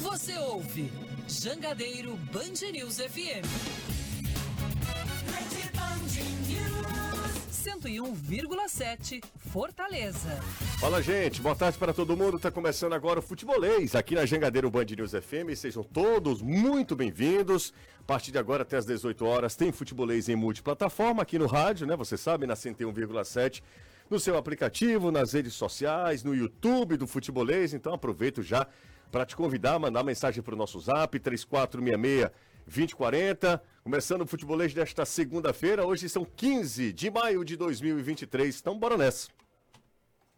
Você ouve Jangadeiro Band News FM. 101,7 Fortaleza. Fala, gente. Boa tarde para todo mundo. Tá começando agora o Futebolês aqui na Jangadeiro Band News FM. Sejam todos muito bem-vindos. A partir de agora até às 18 horas tem Futebolês em multiplataforma aqui no rádio, né? Você sabe, na 101,7 no seu aplicativo, nas redes sociais, no YouTube do Futebolês. Então aproveito já para te convidar mandar mensagem para o nosso zap 3466 2040. Começando o futebolês desta segunda-feira. Hoje são 15 de maio de 2023. Então, bora nessa.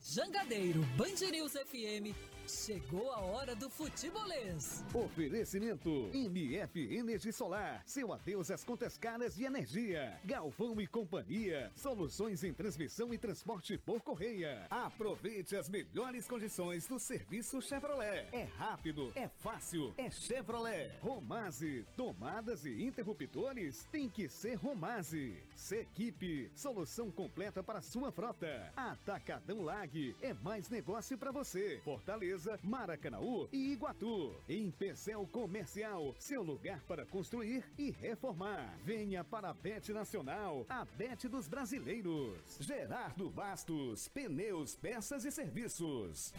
Jangadeiro Band News FM Chegou a hora do futebolês. Oferecimento MF Energia Solar. Seu adeus às contas caras de energia. Galvão e Companhia. Soluções em transmissão e transporte por correia. Aproveite as melhores condições do serviço Chevrolet. É rápido, é fácil, é Chevrolet. Romase. Tomadas e interruptores tem que ser Romase. Sequipe. Solução completa para sua frota. Atacadão Lag. É mais negócio para você. Fortaleza Fortaleza, Maracanaú e Iguatu. Em Pecel Comercial, seu lugar para construir e reformar. Venha para a Bet Nacional, a Bet dos Brasileiros. Gerardo Bastos, pneus, peças e serviços.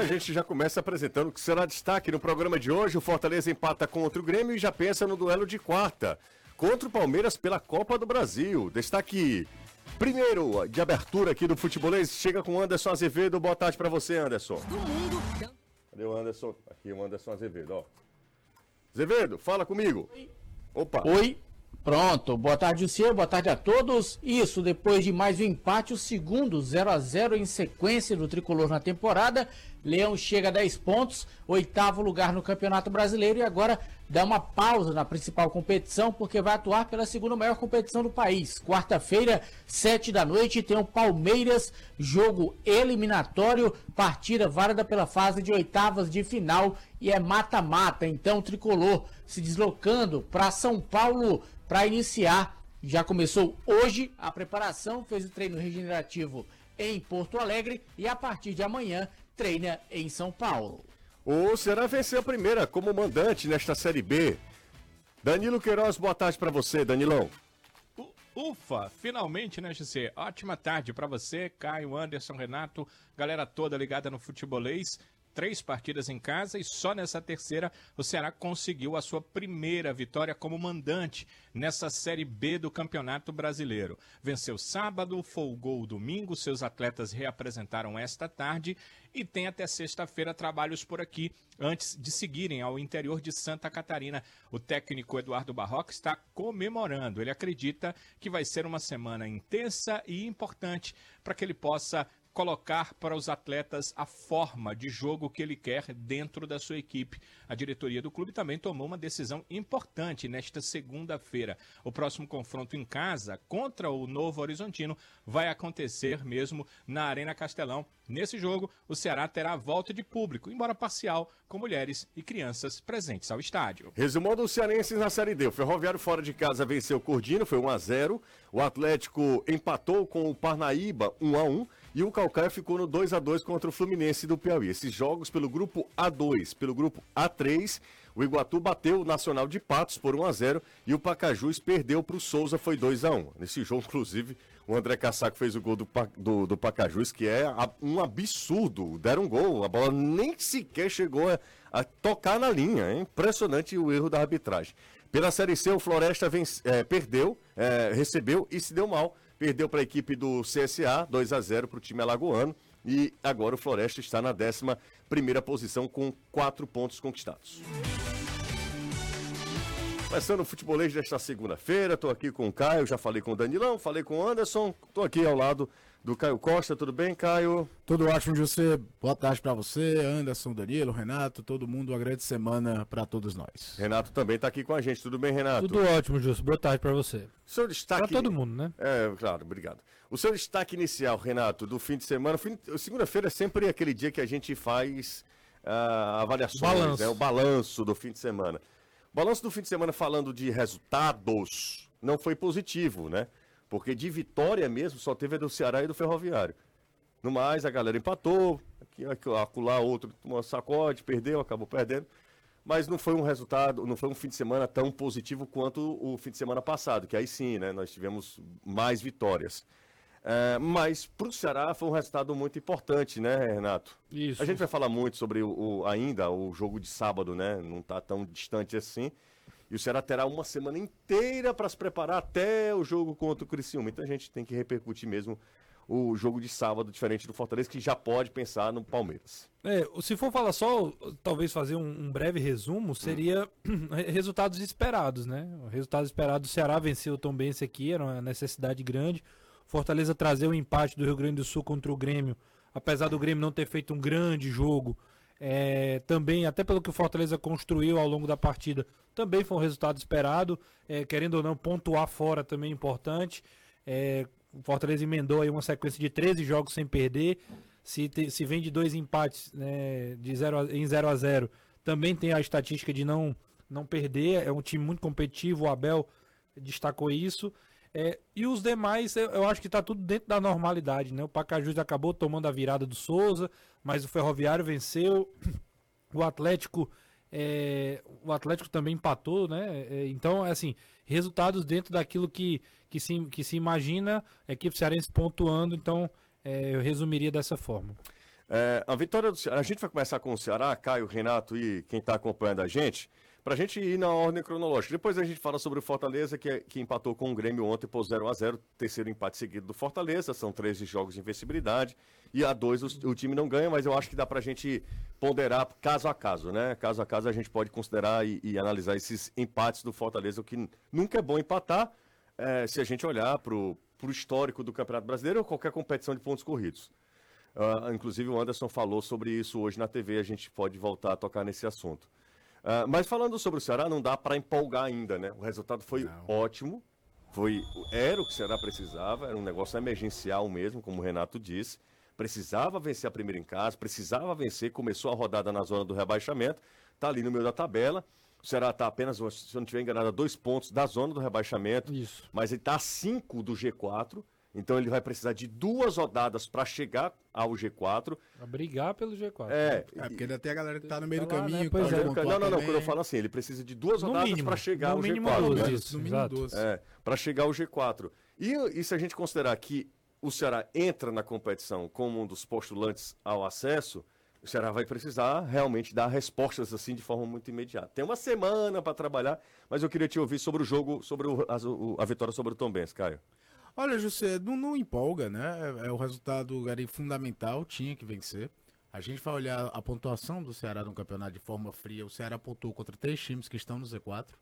A gente já começa apresentando o que será destaque no programa de hoje. O Fortaleza empata contra o Grêmio e já pensa no duelo de quarta contra o Palmeiras pela Copa do Brasil. Destaque primeiro de abertura aqui do futebolês chega com Anderson Azevedo. Boa tarde para você, Anderson. Cadê o Anderson? Aqui o Anderson Azevedo, ó. Azevedo, fala comigo. Oi. Opa. Oi. Pronto, boa tarde, Luciano, boa tarde a todos. Isso, depois de mais um empate, o segundo 0 a 0 em sequência do tricolor na temporada. Leão chega a 10 pontos, oitavo lugar no Campeonato Brasileiro e agora dá uma pausa na principal competição porque vai atuar pela segunda maior competição do país. Quarta-feira, 7 da noite, tem o Palmeiras, jogo eliminatório, partida válida pela fase de oitavas de final e é mata-mata. Então, o tricolor se deslocando para São Paulo para iniciar. Já começou hoje a preparação, fez o treino regenerativo em Porto Alegre e a partir de amanhã treina em São Paulo. O Ceará venceu a primeira como mandante nesta Série B. Danilo Queiroz, boa tarde para você, Danilão. Ufa, finalmente, né, GC? Ótima tarde para você, Caio, Anderson, Renato, galera toda ligada no futebolês três partidas em casa e só nessa terceira o Ceará conseguiu a sua primeira vitória como mandante nessa Série B do Campeonato Brasileiro. Venceu sábado, folgou domingo, seus atletas reapresentaram esta tarde e tem até sexta-feira trabalhos por aqui antes de seguirem ao interior de Santa Catarina. O técnico Eduardo Barroca está comemorando. Ele acredita que vai ser uma semana intensa e importante para que ele possa colocar para os atletas a forma de jogo que ele quer dentro da sua equipe. A diretoria do clube também tomou uma decisão importante nesta segunda-feira. O próximo confronto em casa contra o Novo Horizontino vai acontecer mesmo na Arena Castelão. Nesse jogo, o Ceará terá volta de público, embora parcial, com mulheres e crianças presentes ao estádio. Resumão dos cearenses na Série D. O Ferroviário fora de casa venceu o Cordino, foi 1 a 0. O Atlético empatou com o Parnaíba 1 a 1 e o Calcaia ficou no 2 a 2 contra o Fluminense do Piauí. Esses jogos pelo grupo A2, pelo grupo A3, o Iguatu bateu o Nacional de Patos por 1 a 0 e o Pacajus perdeu para o Souza, foi 2 a 1 Nesse jogo, inclusive, o André Cassaco fez o gol do, do, do Pacajus, que é um absurdo. Deram um gol, a bola nem sequer chegou a, a tocar na linha. É impressionante o erro da arbitragem. Pela Série C, o Floresta vence, é, perdeu, é, recebeu e se deu mal perdeu para a equipe do CSA, 2 a 0 para o time alagoano. E agora o Floresta está na 11 primeira posição com quatro pontos conquistados. Começando o futebolês desta segunda-feira, estou aqui com o Caio, já falei com o Danilão, falei com o Anderson, estou aqui ao lado do Caio Costa. Tudo bem, Caio? Tudo ótimo, José. Boa tarde para você, Anderson, Danilo, Renato, todo mundo. Uma grande semana para todos nós. Renato também está aqui com a gente. Tudo bem, Renato? Tudo ótimo, José. Boa tarde para você. O seu destaque. Para todo mundo, né? É, claro, obrigado. O seu destaque inicial, Renato, do fim de semana. Fim... Segunda-feira é sempre aquele dia que a gente faz uh, avaliações, balanço. Né? o balanço do fim de semana. Balanço do fim de semana falando de resultados não foi positivo, né? Porque de vitória mesmo só teve a do Ceará e do Ferroviário. No mais, a galera empatou, aqui, acolá, outro tomou sacode, perdeu, acabou perdendo. Mas não foi um resultado, não foi um fim de semana tão positivo quanto o fim de semana passado, que aí sim, né? Nós tivemos mais vitórias. É, mas para o Ceará foi um resultado muito importante, né, Renato? Isso. A gente vai falar muito sobre o, o- ainda o jogo de sábado, né? Não está tão distante assim. E o Ceará terá uma semana inteira para se preparar até o jogo contra o Criciúma. Então a gente tem que repercutir mesmo o jogo de sábado, diferente do Fortaleza, que já pode pensar no Palmeiras. É, se for falar só, talvez fazer um, um breve resumo, seria resultados esperados, né? O resultado esperado do Ceará venceu o Tombense aqui, era uma necessidade grande. Fortaleza trazer o empate do Rio Grande do Sul contra o Grêmio, apesar do Grêmio não ter feito um grande jogo, é, também, até pelo que o Fortaleza construiu ao longo da partida, também foi um resultado esperado. É, querendo ou não, pontuar fora também é importante. É, o Fortaleza emendou aí uma sequência de 13 jogos sem perder. Se, te- se vem de dois empates né, de zero a- em 0 a 0 também tem a estatística de não, não perder. É um time muito competitivo, o Abel destacou isso. É, e os demais, eu, eu acho que está tudo dentro da normalidade. Né? O Pacajus acabou tomando a virada do Souza, mas o Ferroviário venceu. O Atlético. é, o Atlético também empatou, né? É, então, assim, resultados dentro daquilo que, que, se, que se imagina, a equipe cearense pontuando, então é, eu resumiria dessa forma. É, a vitória do Ceará, a gente vai começar com o Ceará, Caio, Renato e quem está acompanhando a gente, para a gente ir na ordem cronológica. Depois a gente fala sobre o Fortaleza, que, é- que empatou com o Grêmio ontem por 0 a 0 terceiro empate seguido do Fortaleza, são 13 jogos de invencibilidade, e a dois o, o time não ganha, mas eu acho que dá para a gente ponderar caso a caso, né? Caso a caso a gente pode considerar e, e analisar esses empates do Fortaleza, o que nunca é bom empatar, é, se a gente olhar para o histórico do Campeonato Brasileiro ou qualquer competição de pontos corridos. Ah, inclusive o Anderson falou sobre isso hoje na TV, a gente pode voltar a tocar nesse assunto. Ah, mas falando sobre o Ceará, não dá para empolgar ainda, né? O resultado foi ótimo, foi era o que o Ceará precisava, era um negócio emergencial mesmo, como o Renato disse. Precisava vencer a primeira em casa, precisava vencer, começou a rodada na zona do rebaixamento, tá ali no meio da tabela. O Ceará está apenas, se eu não estiver enganado, a dois pontos da zona do rebaixamento Isso. mas ele está a 5 do G4, então ele vai precisar de duas rodadas para chegar ao G4. A brigar pelo G4. É, É, porque ainda tem a galera que tá no meio do Tá lá, né? caminho. que Pois pode é. não, não, não, também. quando eu falo assim, ele precisa de duas No rodadas para chegar no ao mínimo G4. duas, né? isso. No mínimo exato. duas. É, para chegar ao G4. E, e se a gente considerar que o Ceará entra na competição como um dos postulantes ao acesso, o Ceará vai precisar realmente dar respostas assim de forma muito imediata. Tem uma semana para trabalhar, mas eu queria te ouvir sobre o jogo, sobre o- o- a vitória sobre o Tom Benz, Caio. Olha, José, não, não empolga, né? É, é o resultado era fundamental, tinha que vencer. A gente vai olhar a pontuação do Ceará no campeonato de forma fria. O Ceará pontuou contra três times que estão no Z4.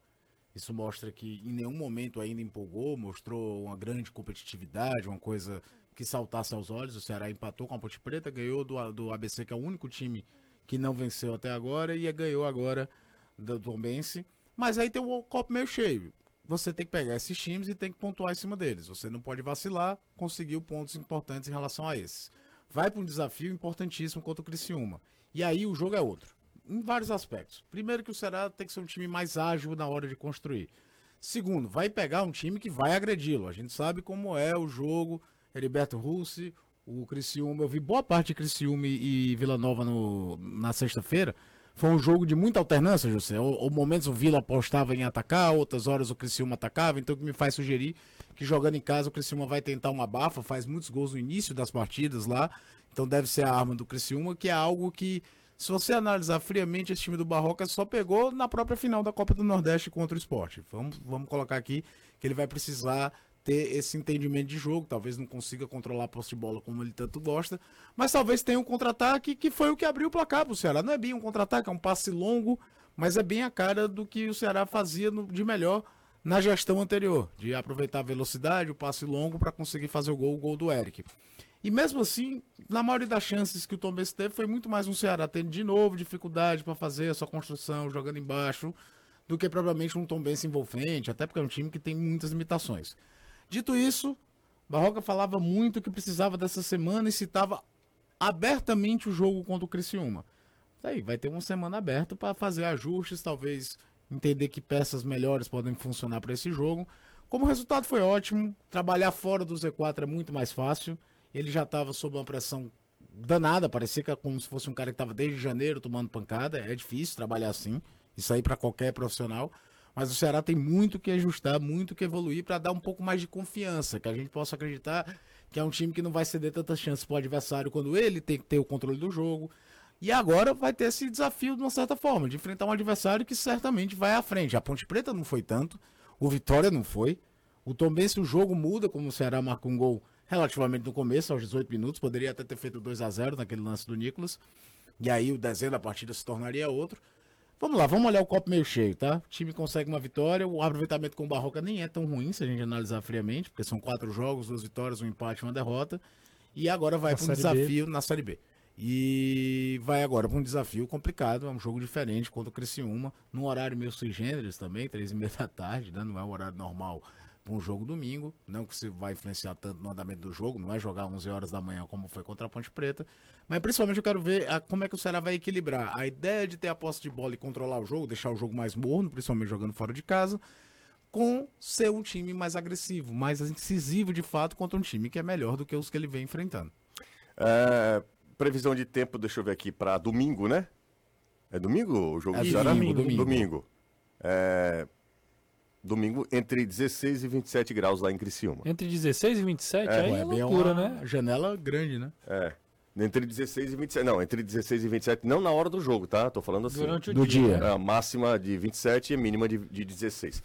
Isso mostra que em nenhum momento ainda empolgou, mostrou uma grande competitividade, uma coisa que saltasse aos olhos. O Ceará empatou com a Ponte Preta, ganhou do, do ABC, que é o único time que não venceu até agora, e ganhou agora do Tombense. Mas aí tem o copo meio cheio. Você tem que pegar esses times e tem que pontuar em cima deles. Você não pode vacilar, conseguiu pontos importantes em relação a esses. Vai para um desafio importantíssimo contra o Criciúma. E aí o jogo é outro. Em vários aspectos. Primeiro que o Ceará tem que ser um time mais ágil na hora de construir. Segundo, vai pegar um time que vai agredi-lo. A gente sabe como é o jogo. Heriberto Russi, o Criciúma. Eu vi boa parte de Criciúma e Vila Nova no, na sexta-feira. Foi um jogo de muita alternância, José. Ou, ou momentos o Vila apostava em atacar, outras horas o Criciúma atacava. Então o que me faz sugerir que jogando em casa o Criciúma vai tentar uma bafa, faz muitos gols no início das partidas lá. Então deve ser a arma do Criciúma, que é algo que, se você analisar friamente, esse time do Barroca só pegou na própria final da Copa do Nordeste contra o esporte. Vamos, vamos colocar aqui que ele vai precisar ter esse entendimento de jogo. Talvez não consiga controlar a posse de bola como ele tanto gosta, mas talvez tenha um contra-ataque que foi o que abriu o placar pro Ceará. Não é bem um contra-ataque, é um passe longo, mas é bem a cara do que o Ceará fazia no- de melhor na gestão anterior, de aproveitar a velocidade, o passe longo para conseguir fazer o gol, o gol do Eric. E mesmo assim, na maioria das chances que o Tom Benz teve, foi muito mais um Ceará tendo de novo dificuldade para fazer a sua construção, jogando embaixo, do que propriamente um Tom Benz envolvente, até porque é um time que tem muitas limitações. Dito isso, Barroca falava muito que precisava dessa semana e citava abertamente o jogo contra o Criciúma. Aí, vai ter uma semana aberta para fazer ajustes, talvez entender que peças melhores podem funcionar para esse jogo. Como o resultado foi ótimo, trabalhar fora do Z4 é muito mais fácil. Ele já estava sob uma pressão danada, parecia que como se fosse um cara que estava desde janeiro tomando pancada. É difícil trabalhar assim, isso aí para qualquer profissional. Mas o Ceará tem muito que ajustar, muito que evoluir para dar um pouco mais de confiança, que a gente possa acreditar que é um time que não vai ceder tantas chances para o adversário quando ele tem que ter o controle do jogo. E agora vai ter esse desafio, de uma certa forma, de enfrentar um adversário que certamente vai à frente. A Ponte Preta não foi tanto, o Vitória não foi. O Tombense, o jogo muda, como o Ceará marca um gol relativamente no começo, aos 18 minutos. Poderia até ter feito 2 a 0 naquele lance do Nicolas. E aí o desenho da partida se tornaria outro. Vamos lá, vamos olhar o copo meio cheio, tá? O time consegue uma vitória, o aproveitamento com o Barroca nem é tão ruim se a gente analisar friamente, porque são quatro jogos, duas vitórias, um empate uma derrota. E agora vai para um desafio B. na Série B. E vai agora para um desafio complicado, é um jogo diferente contra o Criciúma, num horário meio sui generis também, três e meia da tarde, né? não é o horário normal para um jogo domingo, não que se vai influenciar tanto no andamento do jogo, não é jogar 11 horas da manhã como foi contra a Ponte Preta, mas principalmente eu quero ver a, como é que o Ceará vai equilibrar a ideia de ter a posse de bola e controlar o jogo, deixar o jogo mais morno, principalmente jogando fora de casa, com ser um time mais agressivo, mais incisivo de fato contra um time que é melhor do que os que ele vem enfrentando. É, previsão de tempo, deixa eu ver aqui, para domingo, né? É domingo o jogo é do Ceará? Domingo. Domingo. domingo. É, domingo entre 16 e 27 graus lá em Criciúma. Entre 16 e 27, É, aí é, é bem loucura, uma né? janela grande, né? É. Entre 16 e 27. Não, entre 16 e 27, não na hora do jogo, tá? Tô falando assim. Durante o Do dia. dia. É, a máxima de 27 e a mínima de, de 16.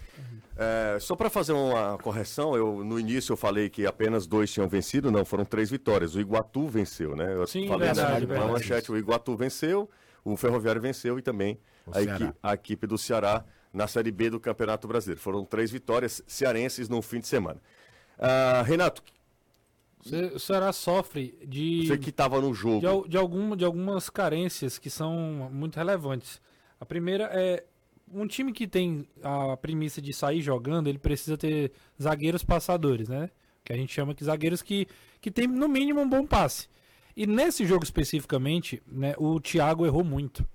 É, só para fazer uma correção, eu no início eu falei que apenas dois tinham vencido, não, foram três vitórias. O Iguatu venceu, né? Eu Sim, falei verdade, na- na verdade. manchete, o Iguatu venceu, o Ferroviário venceu e também a, equi- a equipe do Ceará na Série B do Campeonato Brasileiro. Foram três vitórias cearenses no fim de semana. Ah, Renato, Você- O Ceará sofre de, você que estava no jogo. de, de, algum, de algumas carências que são muito relevantes. A primeira é um time que tem a premissa de sair jogando, ele precisa ter zagueiros passadores, né? Que a gente chama que zagueiros que, que tem no mínimo um bom passe. E nesse jogo especificamente, né, o Thiago errou muito.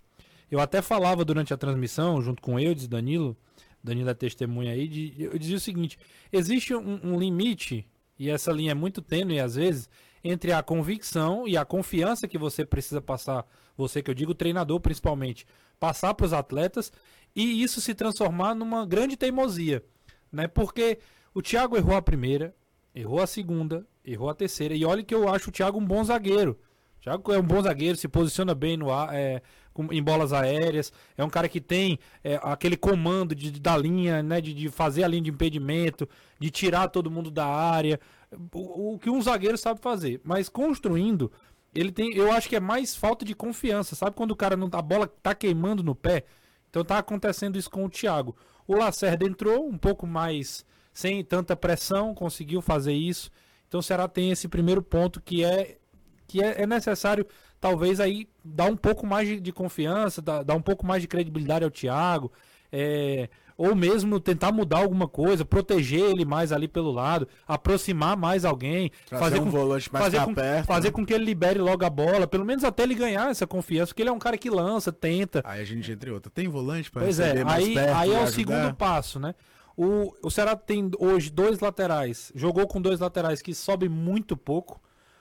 Eu até falava durante a transmissão, junto com eu e Danilo, Danilo é testemunha aí, de, eu dizia o seguinte: existe um, um limite, e essa linha é muito tênue às vezes, entre a convicção e a confiança que você precisa passar, você que eu digo, treinador principalmente, passar para os atletas e isso se transformar numa grande teimosia, né? Porque o Thiago errou a primeira, errou a segunda, errou a terceira, e olha que eu acho o Thiago um bom zagueiro. Thiago é um bom zagueiro, se posiciona bem no ar, é, em bolas aéreas, é um cara que tem é, aquele comando de, da linha, né, de, de fazer a linha de impedimento, de tirar todo mundo da área, o, o que um zagueiro sabe fazer. Mas construindo, ele tem, eu acho que é mais falta de confiança, sabe quando o cara não a bola tá queimando no pé? Então tá acontecendo isso com o Thiago. O Lacerda entrou um pouco mais sem tanta pressão, conseguiu fazer isso. Então o Ceará tem esse primeiro ponto que é que é, é necessário talvez aí dar um pouco mais de, de confiança, dar, dar um pouco mais de credibilidade ao Thiago, é, ou mesmo tentar mudar alguma coisa, proteger ele mais ali pelo lado, aproximar mais alguém, Trazer fazer um com, volante mais fazer com, perto, fazer né? com que ele libere logo a bola, pelo menos até ele ganhar essa confiança, porque ele é um cara que lança, tenta. Aí a gente, entre outras, tem volante para Pois é, mais aí, perto aí é o ajudar? segundo passo, né? O, o Ceará tem hoje dois laterais, jogou com dois laterais que sobem muito pouco.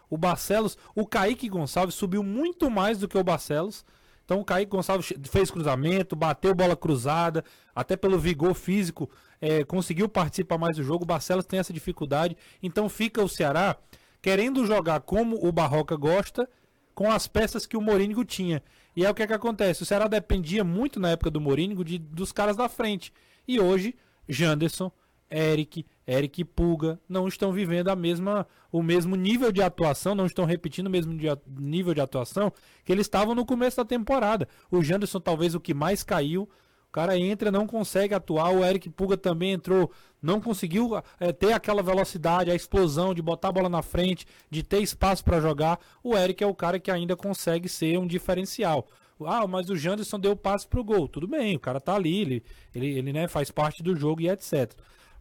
O Barcelos, o Kaique Gonçalves subiu muito mais do que o Barcelos. Então o Kaique Gonçalves fez cruzamento, bateu bola cruzada, até pelo vigor físico, eh, conseguiu participar mais do jogo. O Barcelos tem essa dificuldade. Então fica o Ceará querendo jogar como o Barroca gosta, com as peças que o Morínigo tinha. E é o que, é que acontece. O Ceará dependia muito na época do Morínigo de, dos caras da frente. E hoje, Janderson, Eric, Eric Puga não estão vivendo a mesma, o mesmo nível de atuação, não estão repetindo o mesmo nível de atuação que eles estavam no começo da temporada. O Janderson talvez o que mais caiu. O cara entra, não consegue atuar. O Eric Puga também entrou, não conseguiu eh, ter aquela velocidade, a explosão de botar a bola na frente, de ter espaço para jogar. O Eric é o cara que ainda consegue ser um diferencial. Ah, mas o Janderson deu passe pro gol. Tudo bem, o cara tá ali, ele, ele, ele né, faz parte do jogo e etc.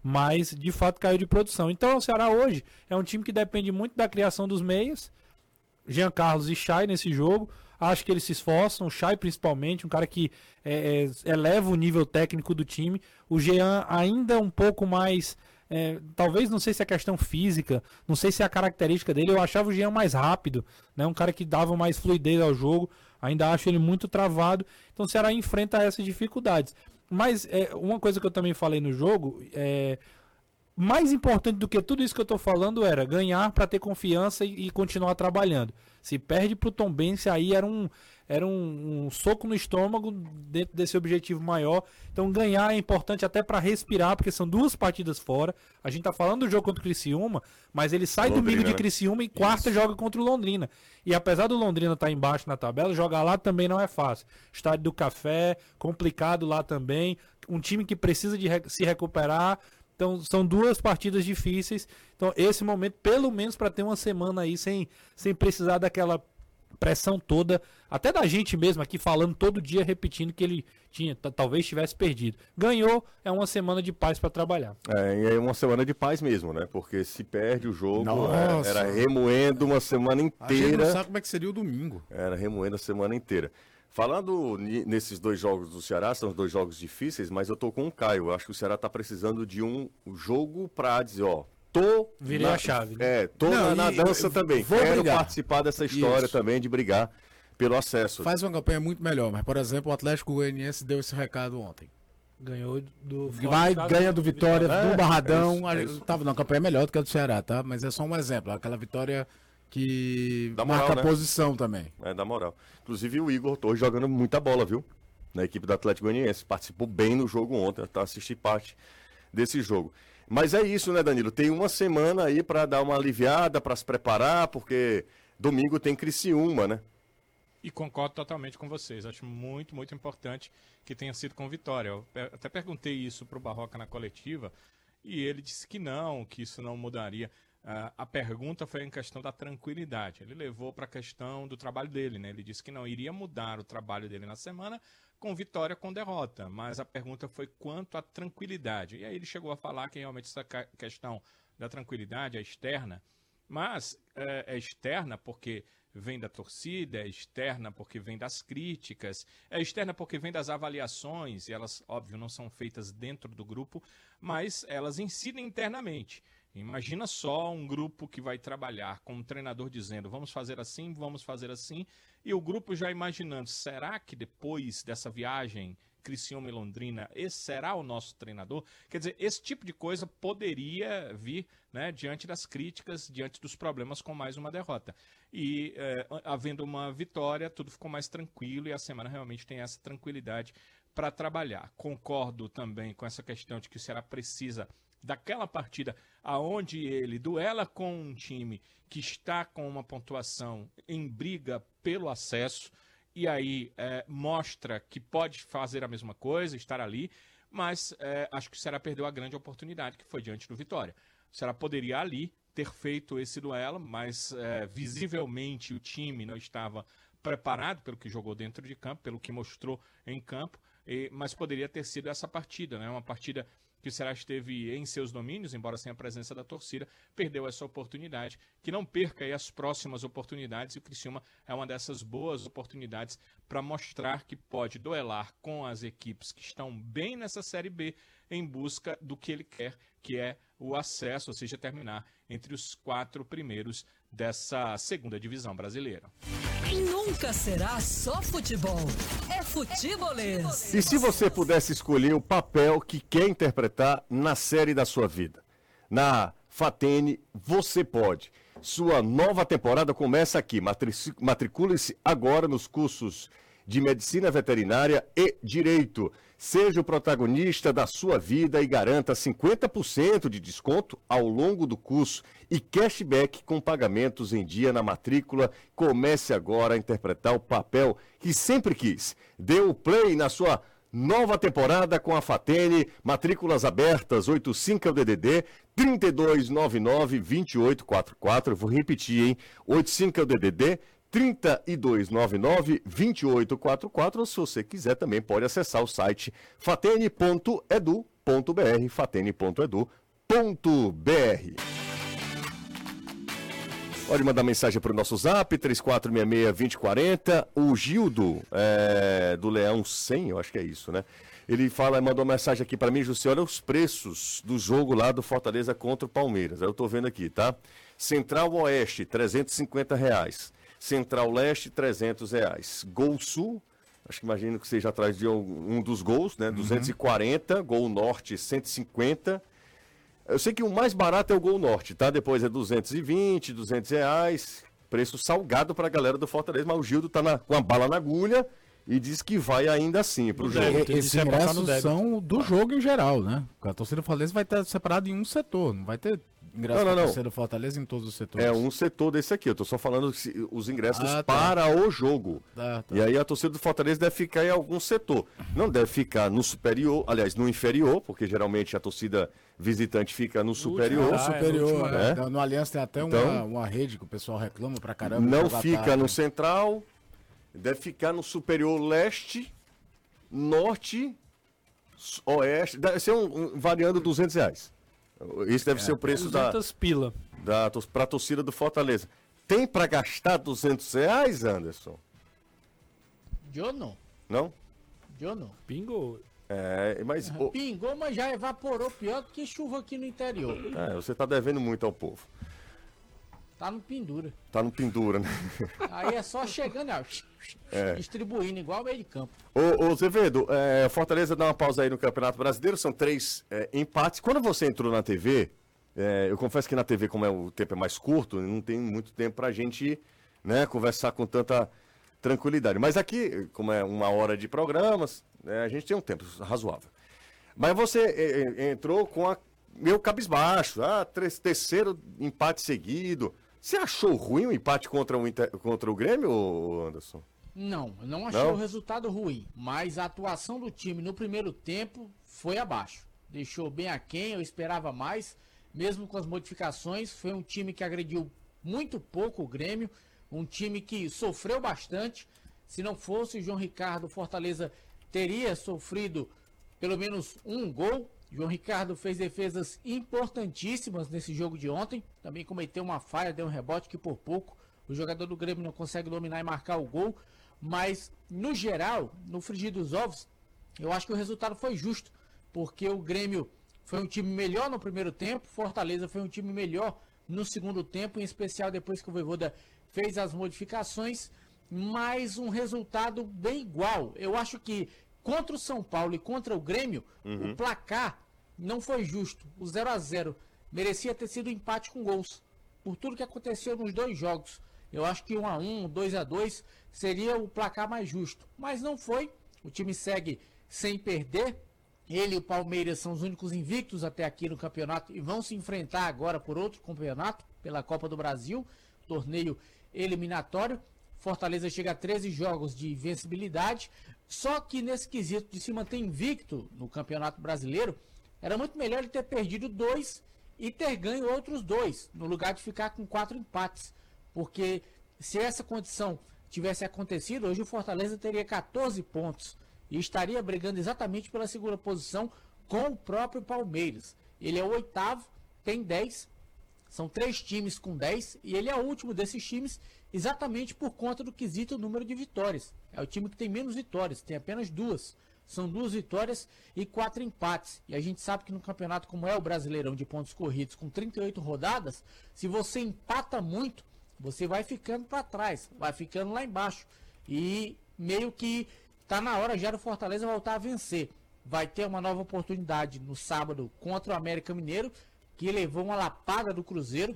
Mas de fato caiu de produção. Então o Ceará hoje é um time que depende muito da criação dos meias. Jean Carlos e Chay nesse jogo. Acho que eles se esforçam, o Chay principalmente, um cara que é, é, eleva o nível técnico do time. O Jean ainda é um pouco mais. É, talvez não sei se é questão física, não sei se é a característica dele. Eu achava o Jean mais rápido, né? Um cara que dava mais fluidez ao jogo. Ainda acho ele muito travado. Então o Ceará enfrenta essas dificuldades. Mas é, uma coisa que eu também falei no jogo é mais importante do que tudo isso que eu estou falando era ganhar para ter confiança e, e, continuar trabalhando. Se perde para o Tom Benz, aí era um era um, um, soco no estômago dentro desse objetivo maior. Então ganhar é importante até para respirar, porque são duas partidas fora. A gente está falando do jogo contra o Criciúma, mas ele sai Londrina, domingo de né? Criciúma e quarta Isso. joga contra o Londrina. E apesar do Londrina estar tá embaixo na tabela, jogar lá também não é fácil. Estádio do Café, complicado lá também. Um time que precisa de se recuperar, então são duas partidas difíceis. Então esse momento, pelo menos para ter uma semana aí sem, sem precisar daquela pressão toda, até da gente mesmo aqui falando todo dia, repetindo que ele tinha, talvez tivesse perdido. Ganhou, é uma semana de paz para trabalhar. É, e é uma semana de paz mesmo, né? Porque se perde o jogo, é, era remoendo uma semana inteira. A gente não sabe como é que seria o domingo. Era remoendo a semana inteira. Falando nesses dois jogos do Ceará, são dois jogos difíceis, mas eu tô com o Caio. Eu acho que o Ceará tá precisando de um jogo pra dizer, ó, tô. Virei na, a chave. Né? É, tô Não, na, na dança também. Vou Quero brigar. participar dessa história Isso. também de brigar pelo acesso. Faz uma campanha muito melhor, mas, por exemplo, o Atlético Goianiense deu esse recado ontem. Ganhou do. Vai, ganha do Vitória, do Barradão. É, é tava numa campanha melhor do que a do Ceará, tá? Mas é só um exemplo. Aquela vitória que dá moral, marca né? posição também. É, da moral. Inclusive o Igor tô jogando muita bola, viu? Na equipe do Atlético Goianiense. Participou bem no jogo ontem, tá? Assisti parte desse jogo. Mas é isso, né, Danilo? Tem uma semana aí para dar uma aliviada, para se preparar, porque domingo tem Criciúma, né? E concordo totalmente com vocês. Acho muito, muito importante que tenha sido com vitória. Eu até perguntei isso para o Barroca na coletiva e ele disse que não, que isso não mudaria. Uh, a pergunta foi em questão da tranquilidade. Ele levou para a questão do trabalho dele, né? Ele disse que não iria mudar o trabalho dele na semana com vitória com derrota, mas a pergunta foi quanto à tranquilidade. E aí ele chegou a falar que realmente essa questão da tranquilidade é externa, mas é, é externa porque vem da torcida, é externa porque vem das críticas, é externa porque vem das avaliações, e elas, óbvio, não são feitas dentro do grupo, mas elas incidem internamente. Imagina só um grupo que vai trabalhar com um treinador dizendo vamos fazer assim, vamos fazer assim, e o grupo já imaginando, será que depois dessa viagem Criciúma e Londrina, esse será o nosso treinador? Quer dizer, esse tipo de coisa poderia vir né, diante das críticas, diante dos problemas com mais uma derrota. E é, havendo uma vitória, tudo ficou mais tranquilo e a semana realmente tem essa tranquilidade para trabalhar. Concordo também com essa questão de que o Ceará precisa daquela partida aonde ele duela com um time que está com uma pontuação em briga pelo acesso e aí é, mostra que pode fazer a mesma coisa, estar ali, mas é, acho que o Ceará perdeu a grande oportunidade que foi diante do Vitória. O Ceará poderia ali ter feito esse duelo, mas é, visivelmente o time não estava preparado pelo que jogou dentro de campo, pelo que mostrou em campo, e, mas poderia ter sido essa partida, né? Uma partida que o Ceará esteve em seus domínios, embora sem a presença da torcida, perdeu essa oportunidade. Que não perca aí as próximas oportunidades e o Criciúma é uma dessas boas oportunidades para mostrar que pode duelar com as equipes que estão bem nessa Série B em busca do que ele quer, que é o acesso, ou seja, terminar entre os quatro primeiros dessa segunda divisão brasileira. Nunca será só futebol. É futebolês. E se você pudesse escolher o papel que quer interpretar na série da sua vida? Na Fatene, você pode. Sua nova temporada começa aqui. Matricule-se agora nos cursos de Medicina Veterinária e Direito. Seja o protagonista da sua vida e garanta 50% de desconto ao longo do curso e cashback com pagamentos em dia na matrícula. Comece agora a interpretar o papel que sempre quis. Dê o play na sua nova temporada com a Fatene, matrículas abertas, 85 é o DDD, 3299 2844. Eu vou repetir, hein? 85 é o DDD 3299 2844 ou se você quiser também pode acessar o site fatene.edu.br fatene.edu.br Pode mandar mensagem para o nosso zap, 3466-2040. O Gildo, é, do Leão 100, eu acho que é isso, né? Ele fala, mandou uma mensagem aqui para mim, José, olha os preços do jogo lá do Fortaleza contra o Palmeiras. Eu tô vendo aqui, tá? Central Oeste, 350 reais. Central Leste, 300 reais. Gol Sul, acho que imagino que seja atrás de um, um dos gols, né? 240. Gol Norte, 150. Eu sei que o mais barato é o Gol Norte, tá? Depois é 220, 200 reais. Preço salgado pra galera do Fortaleza, mas o Gildo tá na- com a bala na agulha e diz que vai ainda assim pro jogo. débito. Esses é ingressos são do jogo em geral, né? A torcida do Fortaleza vai estar separada em um setor, não vai ter ingresso Não, não, não. torcida do Fortaleza em todos os setores. É um setor desse aqui, eu tô só falando os ingressos Ah, tá. para o jogo. Tá, tá. E aí a torcida do Fortaleza deve ficar em algum setor. Não deve ficar no superior, aliás, no inferior, porque geralmente a torcida visitante fica no superior. Ah, é, no superior, último, né? né? No Aliança tem até uma, Então- uma rede que o pessoal reclama pra caramba. Não fica tarde. no central, deve ficar no superior leste, norte, oeste. Deve ser um, um- variando 200 reais. Esse deve ser o preço da, 200 pila. da, pra torcida do Fortaleza. Tem para gastar 200 reais, Anderson? Eu não. Não? Eu não. Pingou. É, mas Pingou, mas já evaporou pior do que chuva aqui no interior. é, você tá devendo muito ao povo. Tá no pendura. Tá no pendura, né? Aí é só chegando, ó, É. distribuindo, igual meio de campo. Ô, ô Zevedo, é, Fortaleza dá uma pausa aí no Campeonato Brasileiro, são três é, empates. Quando você entrou na TV, é, eu confesso que na TV, como é, o tempo é mais curto, não tem muito tempo pra gente né, conversar com tanta tranquilidade. Mas aqui, como é uma hora de programas, né, a gente tem um tempo razoável. Mas você é, é, entrou com a meu cabisbaixo, ah, terceiro empate seguido. Você achou ruim o empate contra o, Inter- contra o Grêmio, Anderson? Não, não achei Não? o resultado ruim, mas a atuação do time no primeiro tempo foi abaixo. Deixou bem aquém, eu esperava mais, mesmo com as modificações. Foi um time que agrediu muito pouco o Grêmio, um time que sofreu bastante. Se não fosse o João Ricardo, Fortaleza teria sofrido pelo menos um gol. João Ricardo fez defesas importantíssimas nesse jogo de ontem. Também cometeu uma falha, deu um rebote que por pouco o jogador do Grêmio não consegue dominar e marcar o gol. Mas, no geral, no frigir dos ovos, eu acho que o resultado foi justo. Porque o Grêmio foi um time melhor no primeiro tempo, Fortaleza foi um time melhor no segundo tempo, em especial depois que o Voivoda fez as modificações, mas um resultado bem igual. Eu acho que contra o São Paulo e contra o Grêmio, o placar não foi justo. O 0 a 0 merecia ter sido empate com gols. Por tudo que aconteceu nos dois jogos. Eu acho que 1 a 1, 2 a 2 seria o placar mais justo, mas não foi. O time segue sem perder. Ele e o Palmeiras são os únicos invictos até aqui no campeonato e vão se enfrentar agora por outro campeonato, pela Copa do Brasil, torneio eliminatório. Fortaleza chega a 13 jogos de invencibilidade. Só que nesse quesito de se manter invicto no Campeonato Brasileiro, era muito melhor ele ter perdido dois e ter ganho outros dois, no lugar de ficar com quatro empates. Porque se essa condição tivesse acontecido, hoje o Fortaleza teria 14 pontos e estaria brigando exatamente pela segunda posição com o próprio Palmeiras. Ele é o oitavo, tem 10, são três times com 10 e ele é o último desses times exatamente por conta do quesito número de vitórias. É o time que tem menos vitórias, tem apenas duas. São duas vitórias e quatro empates. E a gente sabe que no campeonato como é o Brasileirão de pontos corridos com 38 rodadas, se você empata muito, você vai ficando para trás, vai ficando lá embaixo. E meio que tá na hora já do Fortaleza voltar a vencer. Vai ter uma nova oportunidade no sábado contra o América Mineiro, que levou uma lapada do Cruzeiro.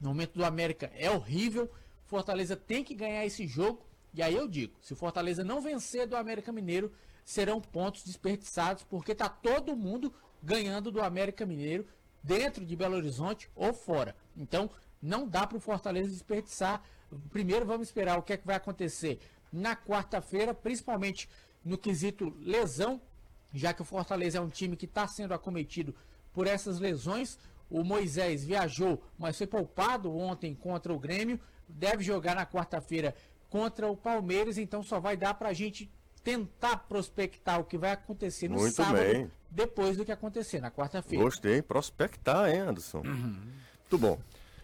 No momento do América é horrível. Fortaleza tem que ganhar esse jogo. E aí eu digo, se o Fortaleza não vencer do América Mineiro, serão pontos desperdiçados, porque tá todo mundo ganhando do América Mineiro dentro de Belo Horizonte ou fora. Então, não dá para o Fortaleza desperdiçar. Primeiro vamos esperar o que é que vai acontecer na quarta-feira, principalmente no quesito lesão, já que o Fortaleza é um time que está sendo acometido por essas lesões. O Moisés viajou, mas foi poupado ontem contra o Grêmio. Deve jogar na quarta-feira contra o Palmeiras, então só vai dar para a gente tentar prospectar o que vai acontecer no Muito sábado, bem. depois do que acontecer na quarta-feira. Gostei, prospectar, hein, Anderson? Muito bom.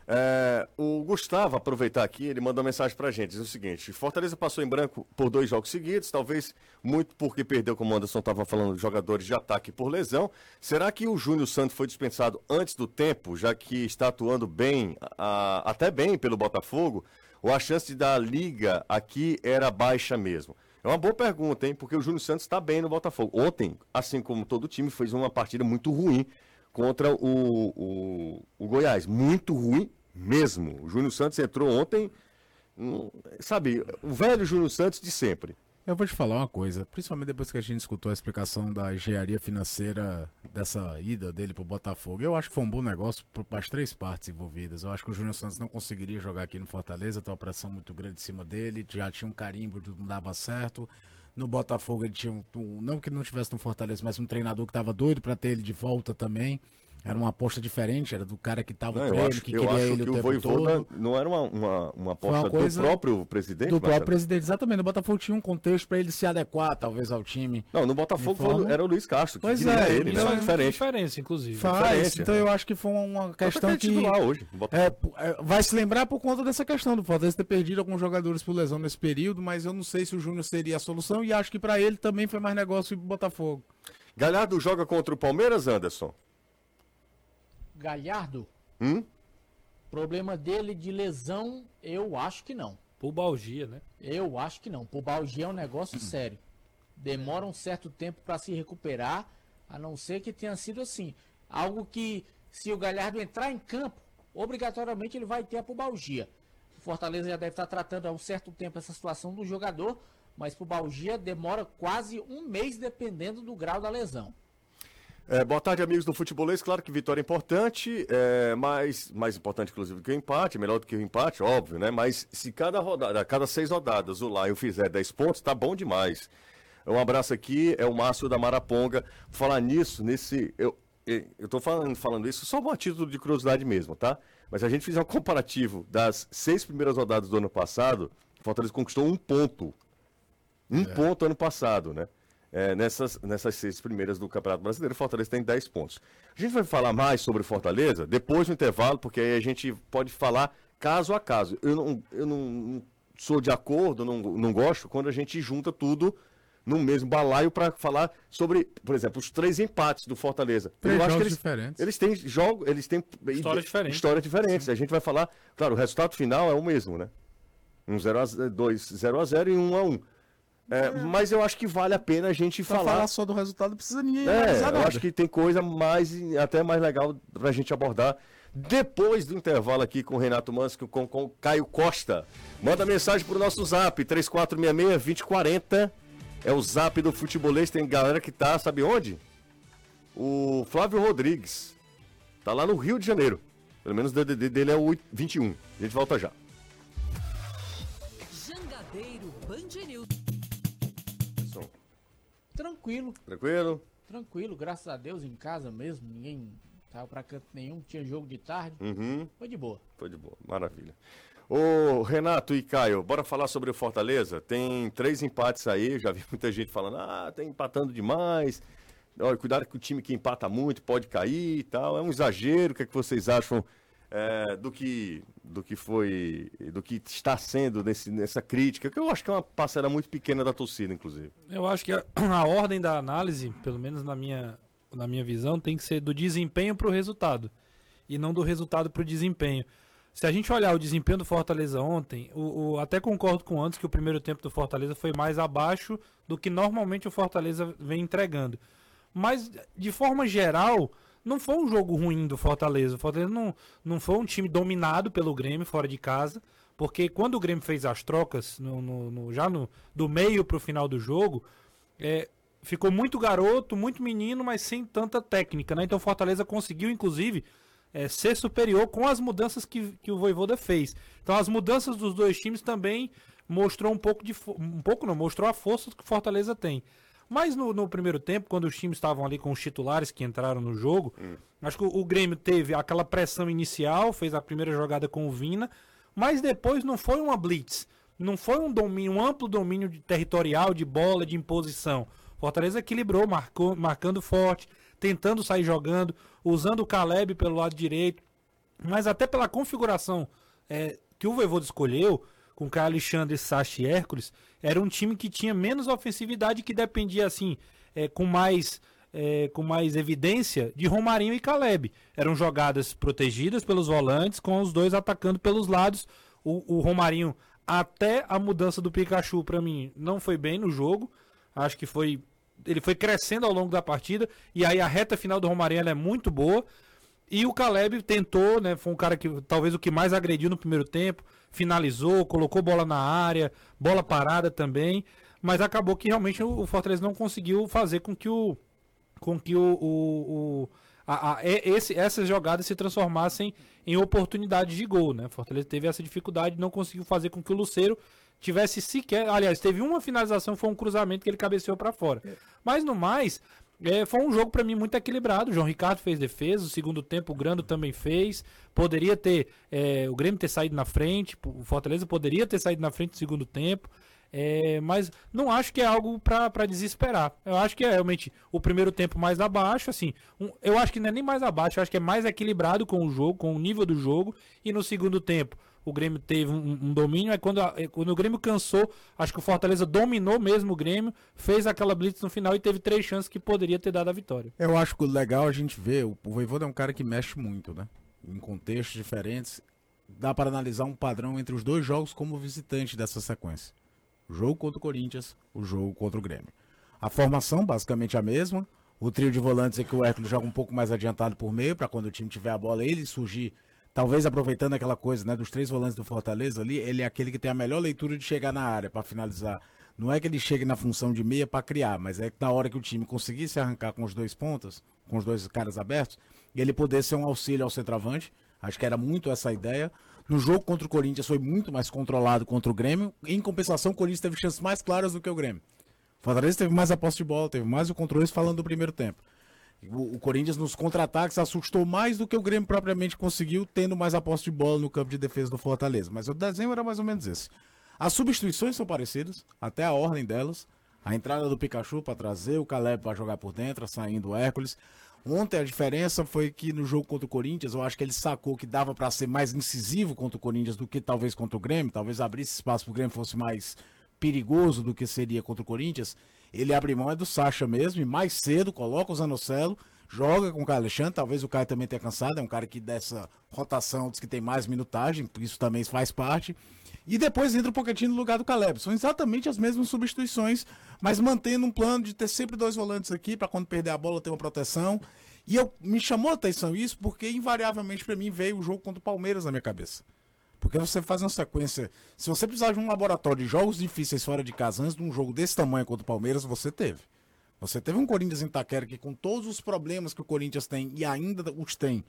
É, o Gustavo, aproveitar aqui, ele mandou uma mensagem pra gente, diz o seguinte, Fortaleza passou em branco por dois jogos seguidos, talvez muito porque perdeu, como o Anderson estava falando, jogadores de ataque por lesão. Será que o Júnior Santos foi dispensado antes do tempo, já que está atuando bem, a, até bem pelo Botafogo, ou a chance da liga aqui era baixa mesmo? É uma boa pergunta, hein? Porque o Júnior Santos está bem no Botafogo. Ontem, assim como todo time, fez uma partida muito ruim contra o, o, o Goiás. Muito ruim mesmo. O Júnior Santos entrou ontem, sabe, o velho Júnior Santos de sempre. Eu vou te falar uma coisa, principalmente depois que a gente escutou a explicação da engenharia financeira dessa ida dele pro Botafogo. Eu acho que foi um bom negócio para as três partes envolvidas. Eu acho que o Júnior Santos não conseguiria jogar aqui no Fortaleza, tem uma pressão muito grande em cima dele, já tinha um carimbo não dava certo. No Botafogo ele tinha um, não que não tivesse no Fortaleza, mas um treinador que estava doido para ter ele de volta também. Era uma aposta diferente, era do cara que estava com ele, que queria ele que o, o tempo todo. Não era uma, uma, uma aposta uma coisa do próprio presidente? Do próprio presidente, exatamente. O Botafogo tinha um contexto para ele se adequar, talvez, ao time. Não, no Botafogo forma... era o Luiz Castro, que pois é, ele, então né? é diferente. diferença, inclusive. Faz, diferente, então é. eu acho que foi uma questão que... Hoje, é, é, vai se lembrar por conta dessa questão do Fortaleza ter perdido alguns jogadores por lesão nesse período, mas eu não sei se o Júnior seria a solução e acho que para ele também foi mais negócio ir pro Botafogo. Galhardo joga contra o Palmeiras, Anderson? Galhardo? Hum? Problema dele de lesão, eu acho que não. Pubalgia, né? Eu acho que não. Pubalgia é um negócio sério. Demora um certo tempo para se recuperar, a não ser que tenha sido assim. Algo que, se o Galhardo entrar em campo, obrigatoriamente ele vai ter a pubalgia. O Fortaleza já deve estar tratando há um certo tempo essa situação do jogador, mas pubalgia demora quase um mês dependendo do grau da lesão. É, boa tarde, amigos do Futebolês. Claro que vitória é importante, é, mas mais importante, inclusive, que o empate, melhor do que o empate, óbvio, né? Mas se cada rodada, cada seis rodadas o Lion fizer 10 pontos, tá bom demais. Um abraço aqui, é o Márcio da Maraponga. Falar nisso, nesse. Eu, eu tô falando, falando isso só a título de curiosidade mesmo, tá? Mas a gente fizer um comparativo das seis primeiras rodadas do ano passado, o Fortaleza conquistou um ponto. Um é. ponto ano passado, né? É, nessas, nessas seis primeiras do Campeonato Brasileiro. Fortaleza tem 10 pontos. A gente vai falar mais sobre Fortaleza depois do intervalo, porque aí a gente pode falar caso a caso. Eu não, eu não sou de acordo, não, não gosto quando a gente junta tudo no mesmo balaio para falar sobre, por exemplo, os três empates do Fortaleza. Três eu acho que eles, diferentes. Eles têm jogo, eles têm histórias diferentes. Histórias diferentes. A gente vai falar, claro, o resultado final é o mesmo, né? Um 0 a 2, 0 a 0 e 1 a 1. É, mas eu acho que vale a pena a gente pra falar. falar só do resultado, não precisa ninguém é, eu acho que tem coisa mais, até mais legal pra gente abordar depois do intervalo aqui com o Renato Mansky, com, com o Caio Costa. Manda mensagem pro nosso zap, 3466-2040. É o zap do futebolês, tem galera que tá, sabe onde? O Flávio Rodrigues. Tá lá no Rio de Janeiro. Pelo menos o DDD dele é o 21. A gente volta já. Tranquilo. Tranquilo? Tranquilo, graças a Deus, em casa mesmo, ninguém tava pra canto nenhum, tinha jogo de tarde. Uhum. Foi de boa. Foi de boa, maravilha. Ô, Renato e Caio, bora falar sobre o Fortaleza? Tem três empates aí, já vi muita gente falando, ah, tá empatando demais. Olha, cuidado que o time que empata muito pode cair e tal. É um exagero, o que, é que vocês acham é, do que do que foi do que está sendo nesse, nessa crítica que eu acho que é uma parcela muito pequena da torcida inclusive eu acho que a, a ordem da análise pelo menos na minha na minha visão tem que ser do desempenho para o resultado e não do resultado para o desempenho se a gente olhar o desempenho do Fortaleza ontem, o, o, até concordo com antes que o primeiro tempo do Fortaleza foi mais abaixo do que normalmente o Fortaleza vem entregando. Mas, de forma geral, não foi um jogo ruim do Fortaleza. O Fortaleza não, não foi um time dominado pelo Grêmio fora de casa, porque quando o Grêmio fez as trocas, no, no, no já no, do meio para o final do jogo, é, ficou muito garoto, muito menino, mas sem tanta técnica. Né? Então o Fortaleza conseguiu, inclusive, é, ser superior com as mudanças que, que o Voivoda fez. Então as mudanças dos dois times também mostrou um pouco de um pouco não mostrou a força que o Fortaleza tem. Mas no, no, primeiro tempo, quando os times estavam ali com os titulares que entraram no jogo, hum. acho que o, o, Grêmio teve aquela pressão inicial, fez a primeira jogada com o Vina, mas depois não foi uma blitz, não foi um domínio, um amplo domínio de territorial, de bola, de imposição. Fortaleza equilibrou, marcou, marcando forte, tentando sair jogando, usando o Caleb pelo lado direito, mas até pela configuração é, que o Voivoda escolheu, com Caio Alexandre, Sacha e Hércules, era um time que tinha menos ofensividade, que dependia, assim, é, com mais... é, com mais evidência de Romarinho e Caleb. Eram jogadas protegidas pelos volantes, com os dois atacando pelos lados. O, o Romarinho, até a mudança do Pikachu, pra mim, não foi bem no jogo. Acho que foi. Ele foi crescendo ao longo da partida. E aí a reta final do Romarinho é muito boa. E o Caleb tentou, né? Foi um cara que talvez o que mais agrediu no primeiro tempo. Finalizou, colocou bola na área, bola parada também. Mas acabou que realmente o Fortaleza não conseguiu fazer com que o. Com que o. o, o- a- a- esse, essas jogadas se transformassem em oportunidades de gol, né? Fortaleza teve essa dificuldade, não conseguiu fazer com que o Luceiro tivesse sequer. Aliás, teve uma finalização, foi um cruzamento que ele cabeceou para fora. Mas no mais, é, foi um jogo para mim muito equilibrado. O João Ricardo fez defesa, o segundo tempo o Grando também fez. Poderia ter é, o Grêmio ter saído na frente, o Fortaleza poderia ter saído na frente no segundo tempo. É, mas não acho que é algo para desesperar. Eu acho que é realmente o primeiro tempo mais abaixo, assim. um- eu acho que não é nem mais abaixo, eu acho que é mais equilibrado com o jogo, com o nível do jogo. E no segundo tempo, o Grêmio teve um, um domínio. Aí quando, a- é, quando o Grêmio cansou, acho que o Fortaleza dominou mesmo o Grêmio, fez aquela blitz no final e teve três chances que poderia ter dado a vitória. Eu acho que o legal a gente ver, o, o Voivoda é um cara que mexe muito, né? Em contextos diferentes. Dá para analisar um padrão entre os dois jogos como visitante dessa sequência. O jogo contra o Corinthians, o jogo contra o Grêmio. A formação basicamente a mesma. O trio de volantes é que o Hércules joga um pouco mais adiantado por meio, para quando o time tiver a bola, ele surgir, talvez aproveitando aquela coisa, né, dos três volantes do Fortaleza ali, ele é aquele que tem a melhor leitura de chegar na área para finalizar. Não é que ele chegue na função de meia para criar, mas é que na hora que o time conseguir se arrancar com os dois pontas, com os dois caras abertos, ele poder ser um auxílio ao centroavante. Acho que era muito essa a ideia. No jogo contra o Corinthians foi muito mais controlado contra o Grêmio. Em compensação, o Corinthians teve chances mais claras do que o Grêmio. O Fortaleza teve mais a posse de bola, teve mais o controle, falando do primeiro tempo. O, Corinthians nos contra-ataques assustou mais do que o Grêmio propriamente conseguiu, tendo mais a posse de bola no campo de defesa do Fortaleza. Mas o desenho era mais ou menos esse. As substituições são parecidas, até a ordem delas. A entrada do Pikachu para trazer o Caleb para jogar por dentro, saindo o Hércules. Ontem a diferença foi que no jogo contra o Corinthians, eu acho que ele sacou que dava para ser mais incisivo contra o Corinthians do que talvez contra o Grêmio, talvez abrisse espaço para o Grêmio fosse mais perigoso do que seria contra o Corinthians. Ele abre mão é do Sacha mesmo, e mais cedo coloca o Zanocelo, joga com o Caio Alexandre, talvez o Caio também tenha cansado, é um cara que dessa rotação diz que tem mais minutagem, isso também faz parte. E depois entra o Pochettino no lugar do Caleb. São exatamente as mesmas substituições, mas mantendo um plano de ter sempre dois volantes aqui para quando perder a bola ter uma proteção. E eu me chamou a atenção isso porque invariavelmente para mim veio o jogo contra o Palmeiras na minha cabeça. Porque você faz uma sequência. Se você precisar de um laboratório de jogos difíceis fora de casa antes de um jogo desse tamanho contra o Palmeiras, você teve. Você teve um Corinthians em Itaquera que, com todos os problemas que o Corinthians tem e ainda os tem,